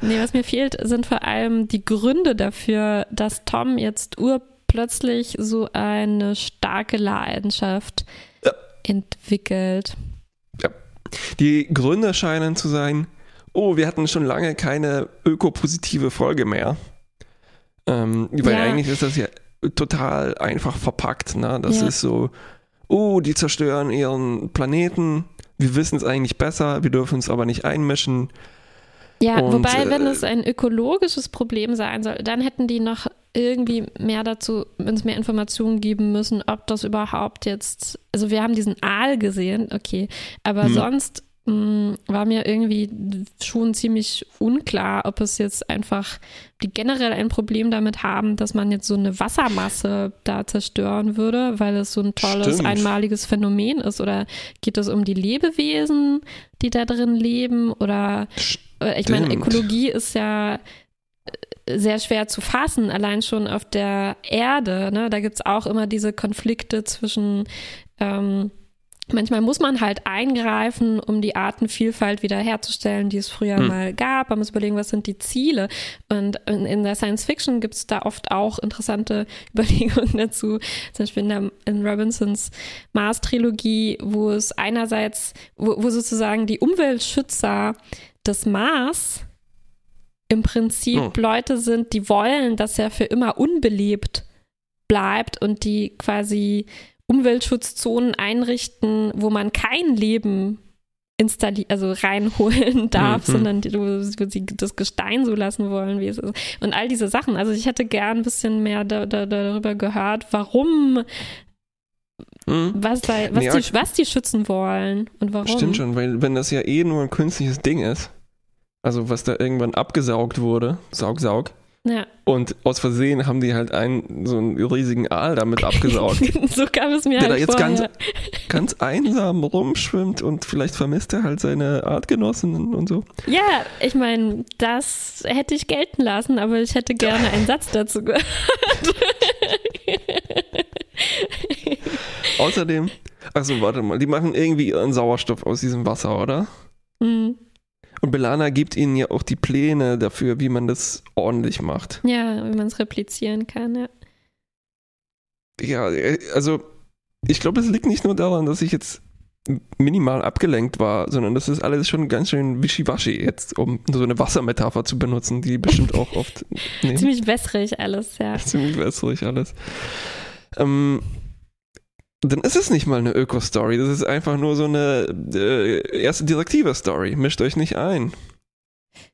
Nee, was mir fehlt, sind vor allem die Gründe dafür, dass Tom jetzt urplötzlich so eine starke Leidenschaft ja. entwickelt. Die Gründe scheinen zu sein, oh, wir hatten schon lange keine ökopositive Folge mehr. Ähm, weil ja. eigentlich ist das ja total einfach verpackt. Ne? Das ja. ist so, oh, die zerstören ihren Planeten. Wir wissen es eigentlich besser, wir dürfen es aber nicht einmischen. Ja, und, wobei, wenn äh, es ein ökologisches Problem sein soll, dann hätten die noch irgendwie mehr dazu, uns mehr Informationen geben müssen, ob das überhaupt jetzt, also wir haben diesen Aal gesehen, okay, aber hm. sonst mh, hm, war mir irgendwie schon ziemlich unklar, ob es jetzt einfach, die generell ein Problem damit haben, dass man jetzt so eine Wassermasse da zerstören würde, weil es so ein tolles, Stimmt. einmaliges Phänomen ist, oder geht es um die Lebewesen, die da drin leben, oder Stimmt. Ich meine, Ökologie ist ja sehr schwer zu fassen, allein schon auf der Erde. Ne? Da gibt es auch immer diese Konflikte zwischen, ähm, manchmal muss man halt eingreifen, um die Artenvielfalt wiederherzustellen, die es früher mhm. mal gab. Man muss überlegen, was sind die Ziele. Und in, in der Science Fiction gibt es da oft auch interessante Überlegungen dazu. Zum Beispiel in, der, in Robinsons Mars-Trilogie, wo es einerseits, wo, wo sozusagen die Umweltschützer des Mars im Prinzip oh. Leute sind, die wollen, dass er für immer unbelebt bleibt und die quasi Umweltschutzzonen einrichten, wo man kein Leben installieren, also reinholen darf, mhm. sondern wo, sie das Gestein so lassen wollen, wie es ist. Und all diese Sachen. Also ich hätte gern ein bisschen mehr da, da, darüber gehört, warum mhm. Was, da, was, ja, die, was die schützen wollen und warum. Stimmt schon, weil wenn das ja eh nur ein künstliches Ding ist, Also was da irgendwann abgesaugt wurde, Saug, Saug. Ja. Und aus Versehen haben die halt einen, so einen riesigen Aal damit abgesaugt. so kam es mir der halt da jetzt vor, ganz, ganz einsam rumschwimmt und vielleicht vermisst er halt seine Artgenossinnen und so. Ja, ich meine, das hätte ich gelten lassen, aber ich hätte gerne einen Satz dazu gehört. Außerdem, achso, warte mal, die machen irgendwie ihren Sauerstoff aus diesem Wasser, oder? Hm. Und Belana gibt ihnen ja auch die Pläne dafür, wie man das ordentlich macht. Ja, wie man es replizieren kann, ja. Ja, äh, also ich glaube, es liegt nicht nur daran, dass ich jetzt minimal abgelenkt war, sondern das ist alles schon ganz schön wischiwaschi jetzt, um so eine Wassermetapher zu benutzen, die bestimmt auch oft nee, Ziemlich wässrig alles, ja. ziemlich wässrig alles. Ähm, dann ist es nicht mal eine Öko-Story, das ist einfach nur so eine äh, erste Direktive-Story. Mischt euch nicht ein.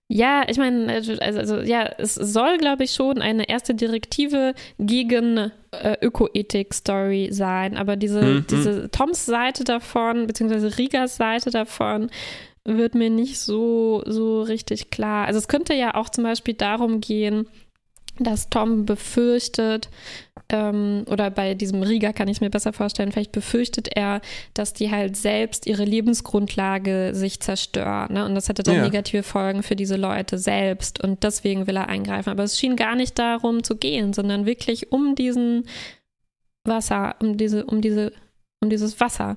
Ja, ich meine, also, also ja, es soll, glaube ich, schon eine erste Direktive gegen äh, Ökoethik-Story sein, aber diese, Mhm. diese Toms Seite davon, beziehungsweise Rigas Seite davon, wird mir nicht so, so richtig klar. Also es könnte ja auch zum Beispiel darum gehen, dass Tom befürchtet, ähm, oder bei diesem Riga kann ich es mir besser vorstellen, vielleicht befürchtet er, dass die halt selbst ihre Lebensgrundlage sich zerstören. Ne? Und das hätte dann Ja. negative Folgen für diese Leute selbst. Und deswegen will er eingreifen. Aber es schien gar nicht darum zu gehen, sondern wirklich um diesen Wasser, um diese, um diese, um dieses Wasser.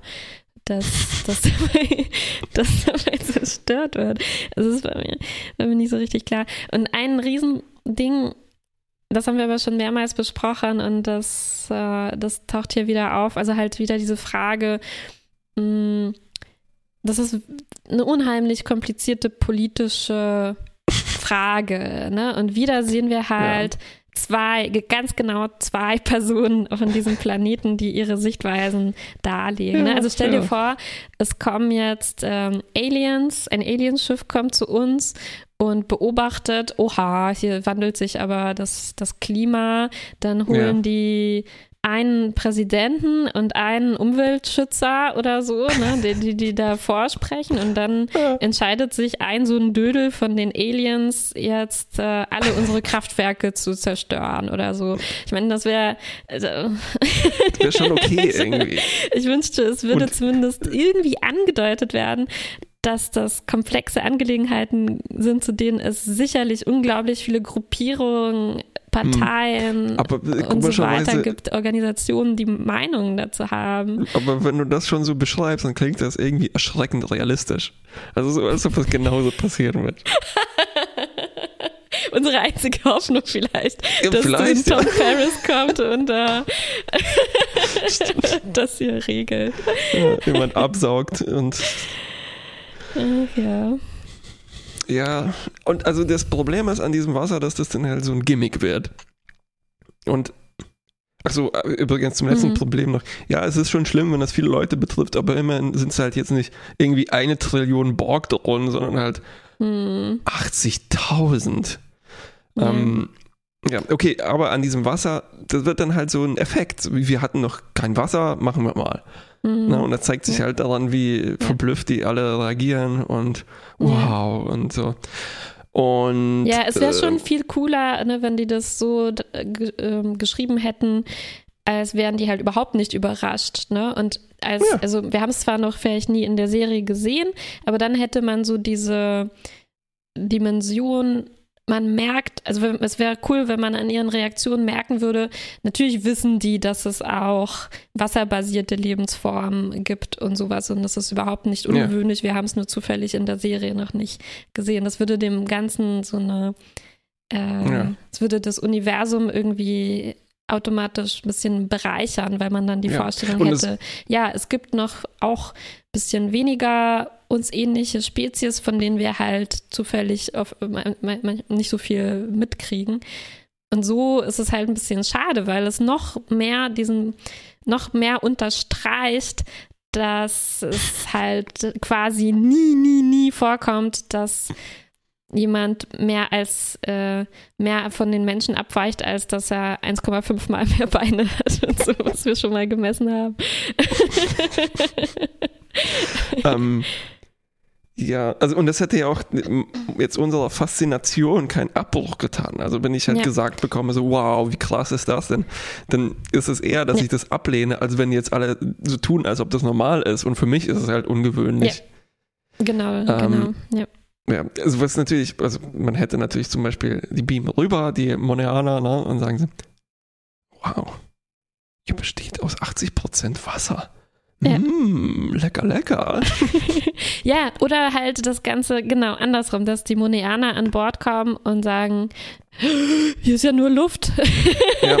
Das, das, das dabei zerstört wird. Das ist bei mir, bei mir nicht so richtig klar. Und ein Riesending, das haben wir aber schon mehrmals besprochen und das, äh, das taucht hier wieder auf. Also halt wieder diese Frage, mh, das ist eine unheimlich komplizierte politische Frage. Ne? Und wieder sehen wir halt zwei, ganz genau zwei Personen von diesem Planeten, die ihre Sichtweisen darlegen. ne? Ja, Also stell ja. dir vor, es kommen jetzt ähm, Aliens, ein Alienschiff kommt zu uns und beobachtet, oha, hier wandelt sich aber das, das Klima, dann holen Ja. die einen Präsidenten und einen Umweltschützer oder so, ne, die, die, die da vorsprechen und dann entscheidet sich ein so ein Dödel von den Aliens jetzt äh, alle unsere Kraftwerke zu zerstören oder so. Ich meine, das wäre also, Das wäre schon okay irgendwie. ich wünschte, es würde Und- zumindest irgendwie angedeutet werden, dass das komplexe Angelegenheiten sind, zu denen es sicherlich unglaublich viele Gruppierungen, Parteien Aber äh, und so weiter gibt, Organisationen, die Meinungen dazu haben. aber wenn du das schon so beschreibst, dann klingt das irgendwie erschreckend realistisch. Also so, als ob das genauso passieren wird. Unsere einzige Hoffnung vielleicht, Ja, dass vielleicht, Tom ja. Paris kommt und äh, das hier regelt. Ja, jemand absaugt und ja. Ja, und also das Problem ist an diesem Wasser, dass das dann halt so ein Gimmick wird. Und Achso, übrigens zum letzten Mhm. Problem noch. Ja, es ist schon schlimm, wenn das viele Leute betrifft, aber immerhin sind es halt jetzt nicht irgendwie eine Trillion Borg-Drohnen, sondern halt Hm. 80.000. Ja. Ähm, ja, okay, aber an diesem Wasser, das wird dann halt so ein Effekt. Wir hatten noch kein Wasser, machen wir mal. Hm. Ne? Und das zeigt sich halt daran, wie verblüfft die alle reagieren und wow und so. Und Ja, es wäre äh, schon viel cooler, ne, wenn die das so äh, ähm, geschrieben hätten, als wären die halt überhaupt nicht überrascht. Ne? Und als, Ja. also wir haben es zwar noch vielleicht nie in der Serie gesehen, aber dann hätte man so diese Dimension, man merkt, also es wäre cool, wenn man an ihren Reaktionen merken würde, natürlich wissen die, dass es auch wasserbasierte Lebensformen gibt und sowas und das ist überhaupt nicht Ja. ungewöhnlich. Wir haben es nur zufällig in der Serie noch nicht gesehen. Das würde dem Ganzen so eine, äh, Ja. es würde das Universum irgendwie automatisch ein bisschen bereichern, weil man dann die Ja. Vorstellung Und es- hätte, ja, es gibt noch auch ein bisschen weniger uns ähnliche Spezies, von denen wir halt zufällig auf, nicht so viel mitkriegen. Und so ist es halt ein bisschen schade, weil es noch mehr diesen, noch mehr unterstreicht, dass es halt quasi nie, nie, nie vorkommt, dass jemand mehr als äh, mehr von den Menschen abweicht, als dass er 1,5 mal mehr Beine hat und so, was wir schon mal gemessen haben. ähm, Ja, also und das hätte ja auch jetzt unserer Faszination keinen Abbruch getan. Also wenn ich halt ja. gesagt bekomme, so wow, wie krass ist das denn, dann ist es eher, dass ja. ich das ablehne, als wenn jetzt alle so tun, als ob das normal ist. Und für mich ist es halt ungewöhnlich. Ja. Genau, ähm, genau, ja. Also was natürlich, also man hätte natürlich zum Beispiel die Beam rüber, die Moneaner, ne, und sagen sie, wow, ihr besteht aus 80% Wasser. Ja. Mm, lecker, lecker. ja, oder halt das Ganze genau andersrum, dass die Moneaner an Bord kommen und sagen, hier ist ja nur Luft. ja,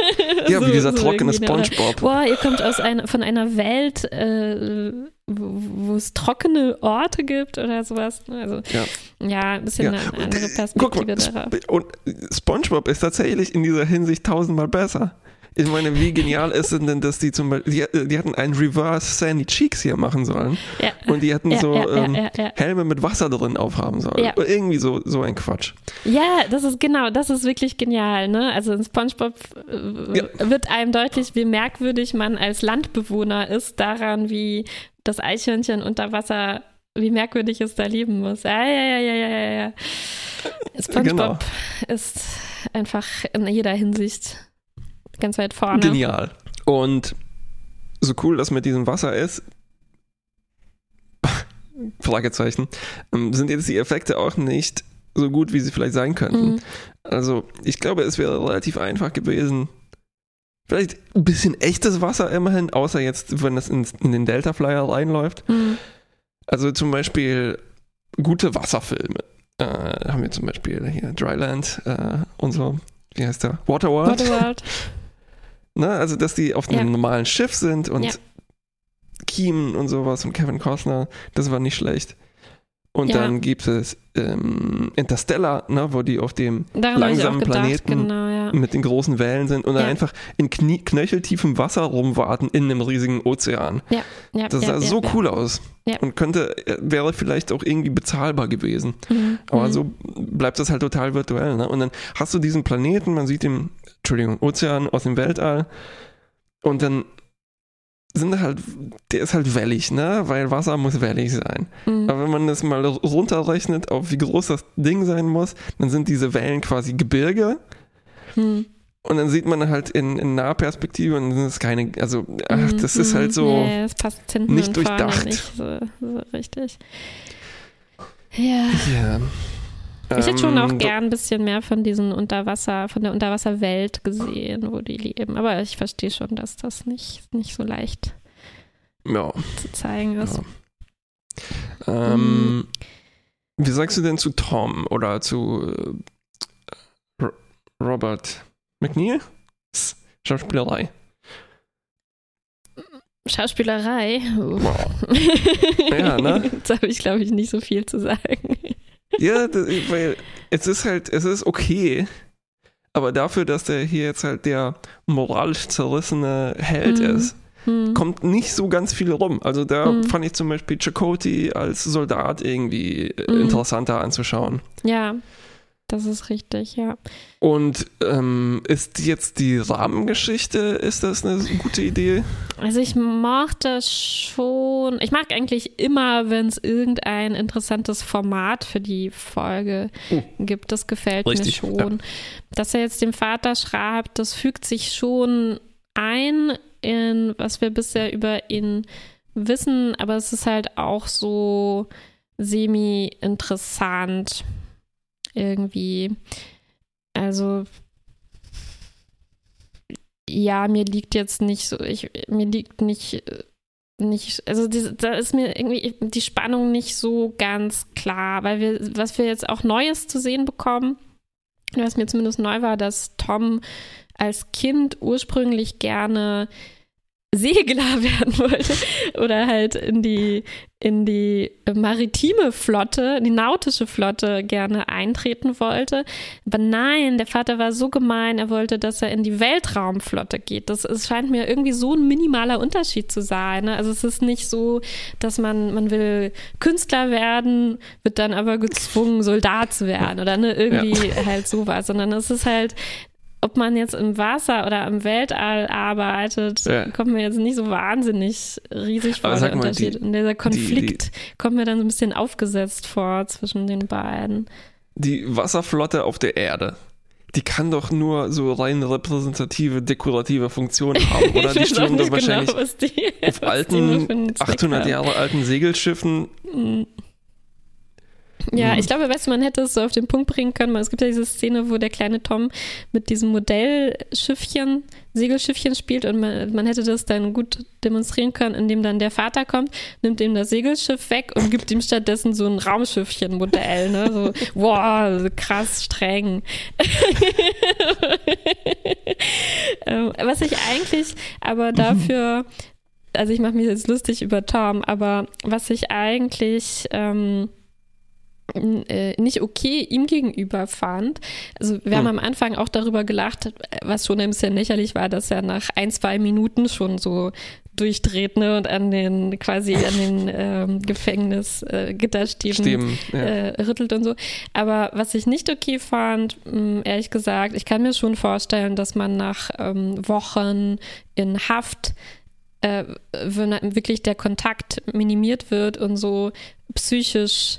ja so, wie dieser so trockene Spongebob. Boah, ihr kommt aus einer, von einer Welt, äh, wo, es trockene Orte gibt oder sowas. Also, ja, ja ein bisschen ja. eine andere Perspektive mal, darauf. Und Spongebob ist tatsächlich in dieser Hinsicht tausendmal besser. Ich meine, wie genial ist es denn, dass die zum Beispiel, die, die hatten einen Reverse Sandy Cheeks hier machen sollen. Ja. Und die hätten ja, so ja, ähm, Helme mit Wasser drin aufhaben sollen. Ja. Irgendwie so, so ein Quatsch. Ja, das ist genau, das ist wirklich genial. Ne? Also in SpongeBob äh, wird einem deutlich, wie merkwürdig man als Landbewohner ist, daran, wie das Eichhörnchen unter Wasser, wie merkwürdig es da leben muss. Ja, ja, ja, ja, ja, ja. SpongeBob genau. ist einfach in jeder Hinsicht ganz weit vorne. Genial. Und so cool das mit diesem Wasser ist, Fragezeichen, ähm, sind jetzt die Effekte auch nicht so gut, wie sie vielleicht sein könnten. Mhm. Also ich glaube, es wäre relativ einfach gewesen, vielleicht ein bisschen echtes Wasser immerhin, außer jetzt, wenn das in, in den Delta Flyer reinläuft. Mhm. Also zum Beispiel gute Wasserfilme. Äh, haben wir zum Beispiel hier Dryland äh, und so. Wie heißt der? Waterworld. Waterworld. Ne? Also, dass die auf einem ja. normalen Schiff sind und ja. Keen und sowas und Kevin Costner, das war nicht schlecht. Und ja. dann gibt es ähm, Interstellar, ne, wo die auf dem Daran langsamen Planeten genau, ja. mit den großen Wellen sind und dann einfach in Knie knöcheltiefem Wasser rumwarten in einem riesigen Ozean. Das sah so cool aus. Und könnte, äh, wäre vielleicht auch irgendwie bezahlbar gewesen. Mhm. Aber mhm. so bleibt das halt total virtuell. Ne? Und dann hast du diesen Planeten, man sieht den Entschuldigung, Ozean aus dem Weltall. Und dann sind halt, der ist halt wellig, ne? Weil Wasser muss wellig sein. Mhm. Aber wenn man das mal runterrechnet, auf wie groß das Ding sein muss, dann sind diese Wellen quasi Gebirge. Mhm. Und dann sieht man halt in, in Nahperspektive und dann sind es keine, also ach, das mhm. ist halt so nee, nicht durchdacht. Nicht so, so richtig. Ja. Ja. Ich hätte schon auch ähm, gern ein bisschen mehr von diesen Unterwasser, von der Unterwasserwelt gesehen, wo die leben. Aber ich verstehe schon, dass das nicht, nicht so leicht ja. zu zeigen ist. Ja. Ähm, mhm. Wie sagst du denn zu Tom oder zu äh, Robert McNeil? Schauspielerei. Schauspielerei? Wow. ja, ne? Jetzt habe ich, glaube ich, nicht so viel zu sagen. Ja, das, weil es ist halt, es ist okay. Aber dafür, dass der hier jetzt halt der moralisch zerrissene Held hm. ist, hm. kommt nicht so ganz viel rum. Also da hm. fand ich zum Beispiel Chakoti als Soldat irgendwie hm. interessanter anzuschauen. Ja, das ist richtig, ja. Und ähm, ist jetzt die Rahmengeschichte, ist das eine gute Idee? Also ich mag das schon. Ich mag eigentlich immer, wenn es irgendein interessantes Format für die Folge uh, gibt. Das gefällt richtig, mir schon. Ja. Dass er jetzt dem Vater schreibt, das fügt sich schon ein in, was wir bisher über ihn wissen, aber es ist halt auch so semi-interessant irgendwie. Also ja, mir liegt jetzt nicht so, ich, mir liegt nicht, nicht, also die, da ist mir irgendwie die Spannung nicht so ganz klar, weil wir, was wir jetzt auch Neues zu sehen bekommen, was mir zumindest neu war, dass Tom als Kind ursprünglich gerne Segler werden wollte oder halt in die, in die maritime Flotte, die nautische Flotte gerne eintreten wollte. Aber nein, der Vater war so gemein, er wollte, dass er in die Weltraumflotte geht. Das es scheint mir irgendwie so ein minimaler Unterschied zu sein. Ne? Also es ist nicht so, dass man, man will Künstler werden, wird dann aber gezwungen, Soldat zu werden oder ne, irgendwie ja. halt sowas, sondern es ist halt ob man jetzt im Wasser oder im Weltall arbeitet, ja. kommt mir jetzt nicht so wahnsinnig riesig vor, der Unterschied. Die, Und dieser Konflikt die, die, kommt mir dann so ein bisschen aufgesetzt vor zwischen den beiden. Die Wasserflotte auf der Erde, die kann doch nur so rein repräsentative, dekorative Funktionen haben, oder? die stehen doch genau, wahrscheinlich die, auf alten, 800 Jahre alten Segelschiffen. Mhm ja, mhm. ich glaube, weißt du, man hätte es so auf den Punkt bringen können. Es gibt ja diese Szene, wo der kleine Tom mit diesem Modellschiffchen, Segelschiffchen spielt und man, man hätte das dann gut demonstrieren können, indem dann der Vater kommt, nimmt ihm das Segelschiff weg und gibt ihm stattdessen so ein Raumschiffchen-Modell. Ne? So, wow, krass streng. Ähm, was ich eigentlich aber dafür, also ich mache mich jetzt lustig über Tom, aber was ich eigentlich ähm, äh, nicht okay ihm gegenüber fand. Also wir hm. haben am Anfang auch darüber gelacht, was schon ein bisschen lächerlich war, dass er nach ein, zwei Minuten schon so durchdreht ne, und an den quasi an den ähm, Gefängnisgitterstäben äh, ja. äh, rüttelt und so. Aber was ich nicht okay fand, mh, hm, ehrlich gesagt, ich kann mir schon vorstellen, dass man nach ähm, Wochen in Haft äh, wenn wirklich der Kontakt minimiert wird und so psychisch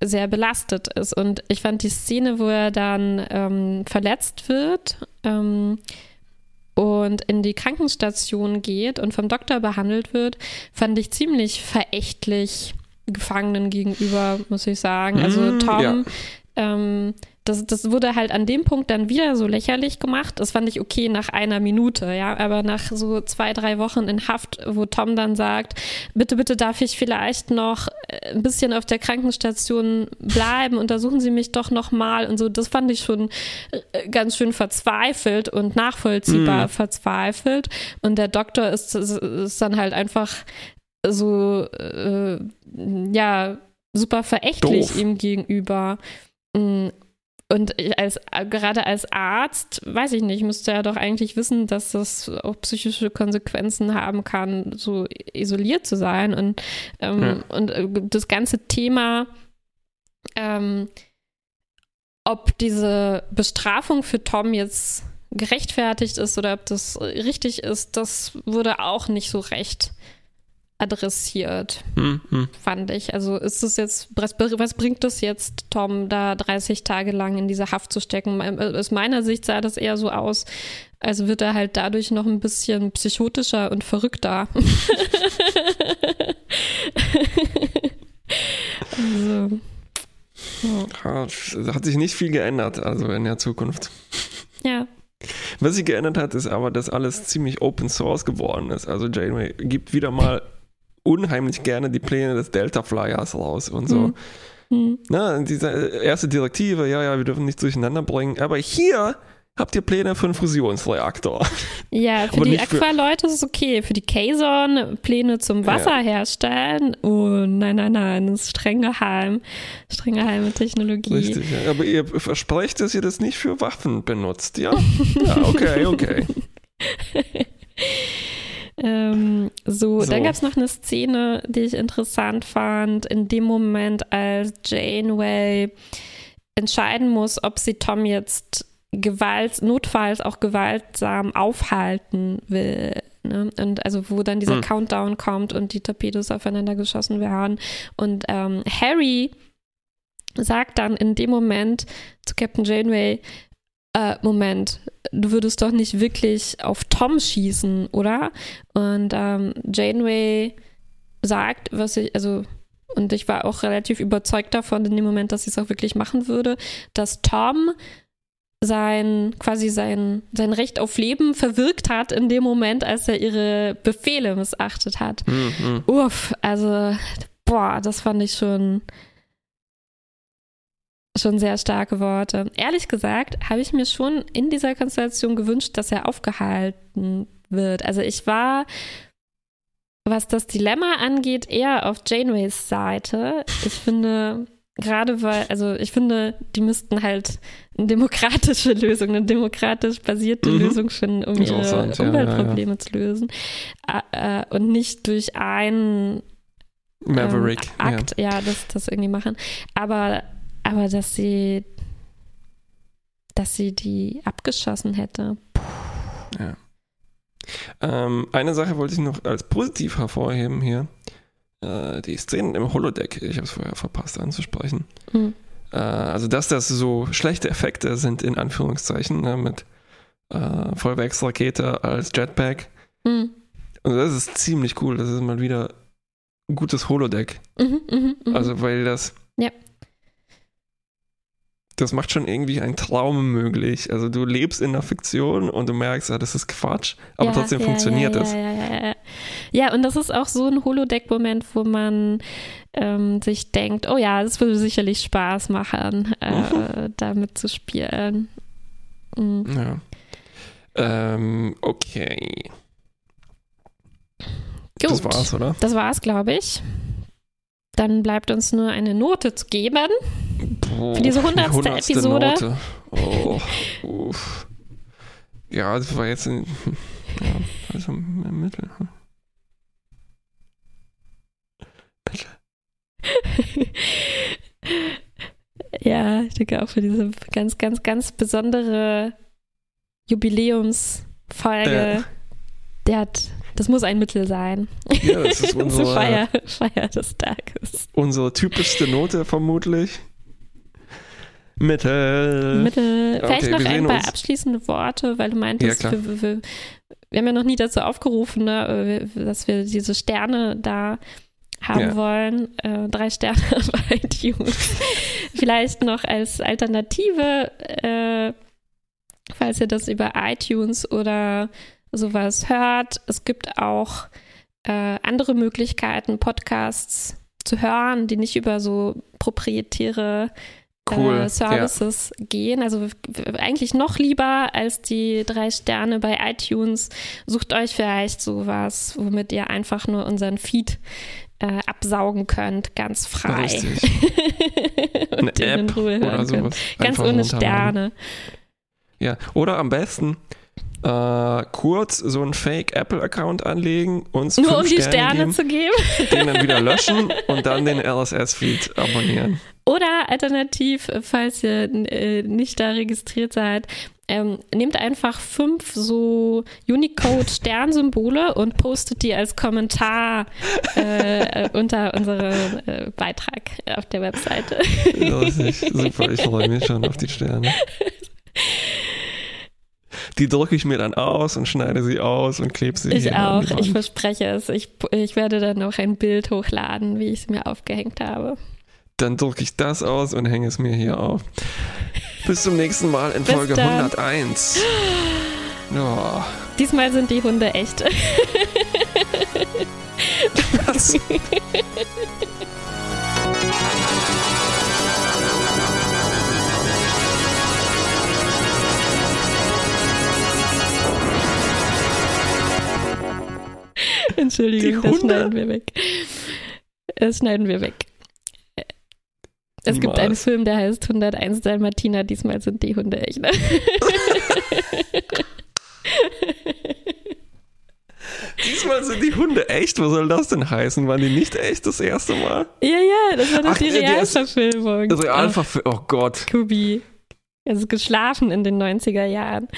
sehr belastet ist. Und ich fand die Szene, wo er dann ähm, verletzt wird ähm, und in die Krankenstation geht und vom Doktor behandelt wird, fand ich ziemlich verächtlich Gefangenen gegenüber, muss ich sagen. Also mm, Tom ja. ähm, das, das wurde halt an dem Punkt dann wieder so lächerlich gemacht. Das fand ich okay nach einer Minute, ja. Aber nach so zwei, drei Wochen in Haft, wo Tom dann sagt, bitte, bitte darf ich vielleicht noch äh, ein bisschen auf der Krankenstation bleiben, untersuchen Sie mich doch nochmal und so. Das fand ich schon äh, ganz schön verzweifelt und nachvollziehbar mm. verzweifelt. Und der Doktor ist, ist dann halt einfach so, äh, ja, super verächtlich Doof. ihm gegenüber. Und als, gerade als Arzt, weiß ich nicht, müsste er doch eigentlich wissen, dass das auch psychische Konsequenzen haben kann, so isoliert zu sein. Und, ähm, ja. und äh, das ganze Thema, ähm, ob diese Bestrafung für Tom jetzt gerechtfertigt ist oder ob das richtig ist, das wurde auch nicht so recht adressiert, hm, hm. fand ich. Also ist es jetzt, was, was, bringt es jetzt, Tom, da 30 Tage lang in diese Haft zu stecken? Aus meiner Sicht sah das eher so aus, als wird er halt dadurch noch ein bisschen psychotischer und verrückter. also, ja. Hat sich nicht viel geändert, also in der Zukunft. Ja. Was sich geändert hat, ist aber, dass alles ziemlich Open Source geworden ist. Also Janeway gibt wieder mal unheimlich gerne die Pläne des Delta Flyers raus und so. Mhm. Mhm. Na, diese erste Direktive, ja, ja, wir dürfen nichts durcheinander bringen. Aber hier habt ihr Pläne für einen Fusionsreaktor. Ja, für die Aqua-Leute ist es okay. Für die Kazon Pläne zum Wasser ja. herstellen. Oh, nein, nein, nein, das ist streng geheim. Streng geheime Technologie. Richtig, ja. aber ihr versprecht, dass ihr das nicht für Waffen benutzt, ja? ja, okay, okay. Ähm, so, so, dann gab es noch eine Szene, die ich interessant fand, in dem Moment, als Janeway entscheiden muss, ob sie Tom jetzt Gewalt, notfalls auch gewaltsam aufhalten will. Ne? Und also wo dann dieser mhm. Countdown kommt und die Torpedos aufeinander geschossen werden. Und ähm, Harry sagt dann in dem Moment zu Captain Janeway, äh, Moment, du würdest doch nicht wirklich auf Tom schießen, oder? Und ähm, Janeway sagt, was ich, also, und ich war auch relativ überzeugt davon in dem Moment, dass sie es auch wirklich machen würde, dass Tom sein, quasi sein, sein Recht auf Leben verwirkt hat in dem Moment, als er ihre Befehle missachtet hat. Mhm. Uff, also, boah, das fand ich schon schon sehr starke Worte. Ehrlich gesagt habe ich mir schon in dieser Konstellation gewünscht, dass er aufgehalten wird. Also ich war, was das Dilemma angeht, eher auf Janeways Seite. Ich finde, gerade weil, also ich finde, die müssten halt eine demokratische Lösung, eine demokratisch basierte mhm. Lösung finden, um ihre Umweltprobleme ja, ja, ja. zu lösen. Äh, und nicht durch einen Maverick. Ähm, Akt, ja, das, das irgendwie machen. Aber aber dass sie, dass sie die abgeschossen hätte. Puh. Ja. Ähm, eine Sache wollte ich noch als positiv hervorheben hier. Äh, die Szenen im Holodeck, ich habe es vorher verpasst anzusprechen. Mhm. Äh, also, dass das so schlechte Effekte sind, in Anführungszeichen, ne, mit äh, Vollwerksrakete als Jetpack. Mhm. Und das ist ziemlich cool. Das ist mal wieder ein gutes Holodeck. Mhm, mh, mh. Also, weil das. Das macht schon irgendwie einen Traum möglich. Also du lebst in der Fiktion und du merkst, ja, das ist Quatsch, aber ja, trotzdem ja, funktioniert ja, das. Ja, ja, ja. ja, und das ist auch so ein Holodeck-Moment, wo man ähm, sich denkt, oh ja, es würde sicherlich Spaß machen, äh, mhm. damit zu spielen. Mhm. Ja. Ähm, okay. Gut. Das war's, oder? Das war's, glaube ich. Dann bleibt uns nur eine Note zu geben. Boah, für diese hundertste Episode. Oh, uff. Ja, das war jetzt ein, ja, also im Mittel. Bitte. ja, ich denke auch für diese ganz, ganz, ganz besondere Jubiläumsfolge. Äh. Der hat das muss ein Mittel sein. Ja, das ist unsere Feier, Feier des Tages. Unsere typischste Note vermutlich. Mittel. Mittel. Vielleicht okay, noch ein paar abschließende Worte, weil du meintest, ja, wir, wir, wir, haben ja noch nie dazu aufgerufen, ne, dass wir diese Sterne da haben ja. wollen. Äh, drei Sterne bei iTunes. Vielleicht noch als Alternative, äh, falls ihr das über iTunes oder sowas hört. Es gibt auch äh, andere Möglichkeiten, Podcasts zu hören, die nicht über so proprietäre äh, cool, Services ja. gehen. Also eigentlich noch lieber als die drei Sterne bei iTunes. Sucht euch vielleicht sowas, womit ihr einfach nur unseren Feed äh, absaugen könnt, ganz frei. Und Eine App in Ruhe oder sowas. Ganz ohne Sterne. Ja, oder am besten äh, kurz so einen Fake Apple-Account anlegen, uns nur um die Sterne, Sterne geben, zu geben, den dann wieder löschen und dann den RSS-Feed abonnieren. Oder alternativ, falls ihr äh, nicht da registriert seid, ähm, nehmt einfach fünf so Unicode-Sternsymbole und postet die als Kommentar äh, unter unserem äh, Beitrag auf der Webseite. Lustig, super, ich freue mich schon auf die Sterne. Die drücke ich mir dann aus und schneide sie aus und klebe sie Ich auch, ich verspreche es. Ich, ich werde dann noch ein Bild hochladen, wie ich es mir aufgehängt habe. Dann drücke ich das aus und hänge es mir hier auf. Bis zum nächsten Mal in Bis Folge dann. 101. Oh. Diesmal sind die Hunde echt. Was? Entschuldigung, das schneiden wir weg. Das schneiden wir weg. Es Niemals. gibt einen Film, der heißt 101 Dalmatiner. Diesmal sind die Hunde echt. Ne? Diesmal sind die Hunde echt. Was soll das denn heißen? Waren die nicht echt das erste Mal? Ja, ja, das war doch Ach, die Realverfilmung. Realverfilmung, oh Gott. Kubi. Also geschlafen in den 90er Jahren.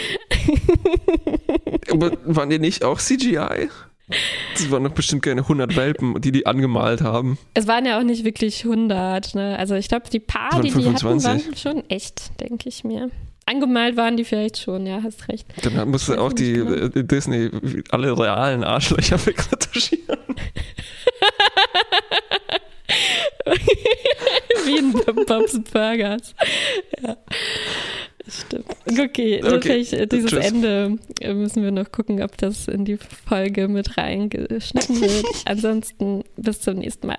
Aber waren die nicht auch CGI? Das waren doch bestimmt keine 100 Welpen, die die angemalt haben. Es waren ja auch nicht wirklich 100. Ne? Also ich glaube, die paar, die die hatten, waren schon echt, denke ich mir. Angemalt waren die vielleicht schon, ja, hast recht. Dann musste auch die genau. Disney alle realen Arschlöcher wegretuschieren. Wie in Bob's Burgers. Ja. Stimmt. Okay, okay. Äh, dieses Tschüss. Ende äh, müssen wir noch gucken, ob das in die Folge mit reingeschnitten wird. Ansonsten bis zum nächsten Mal.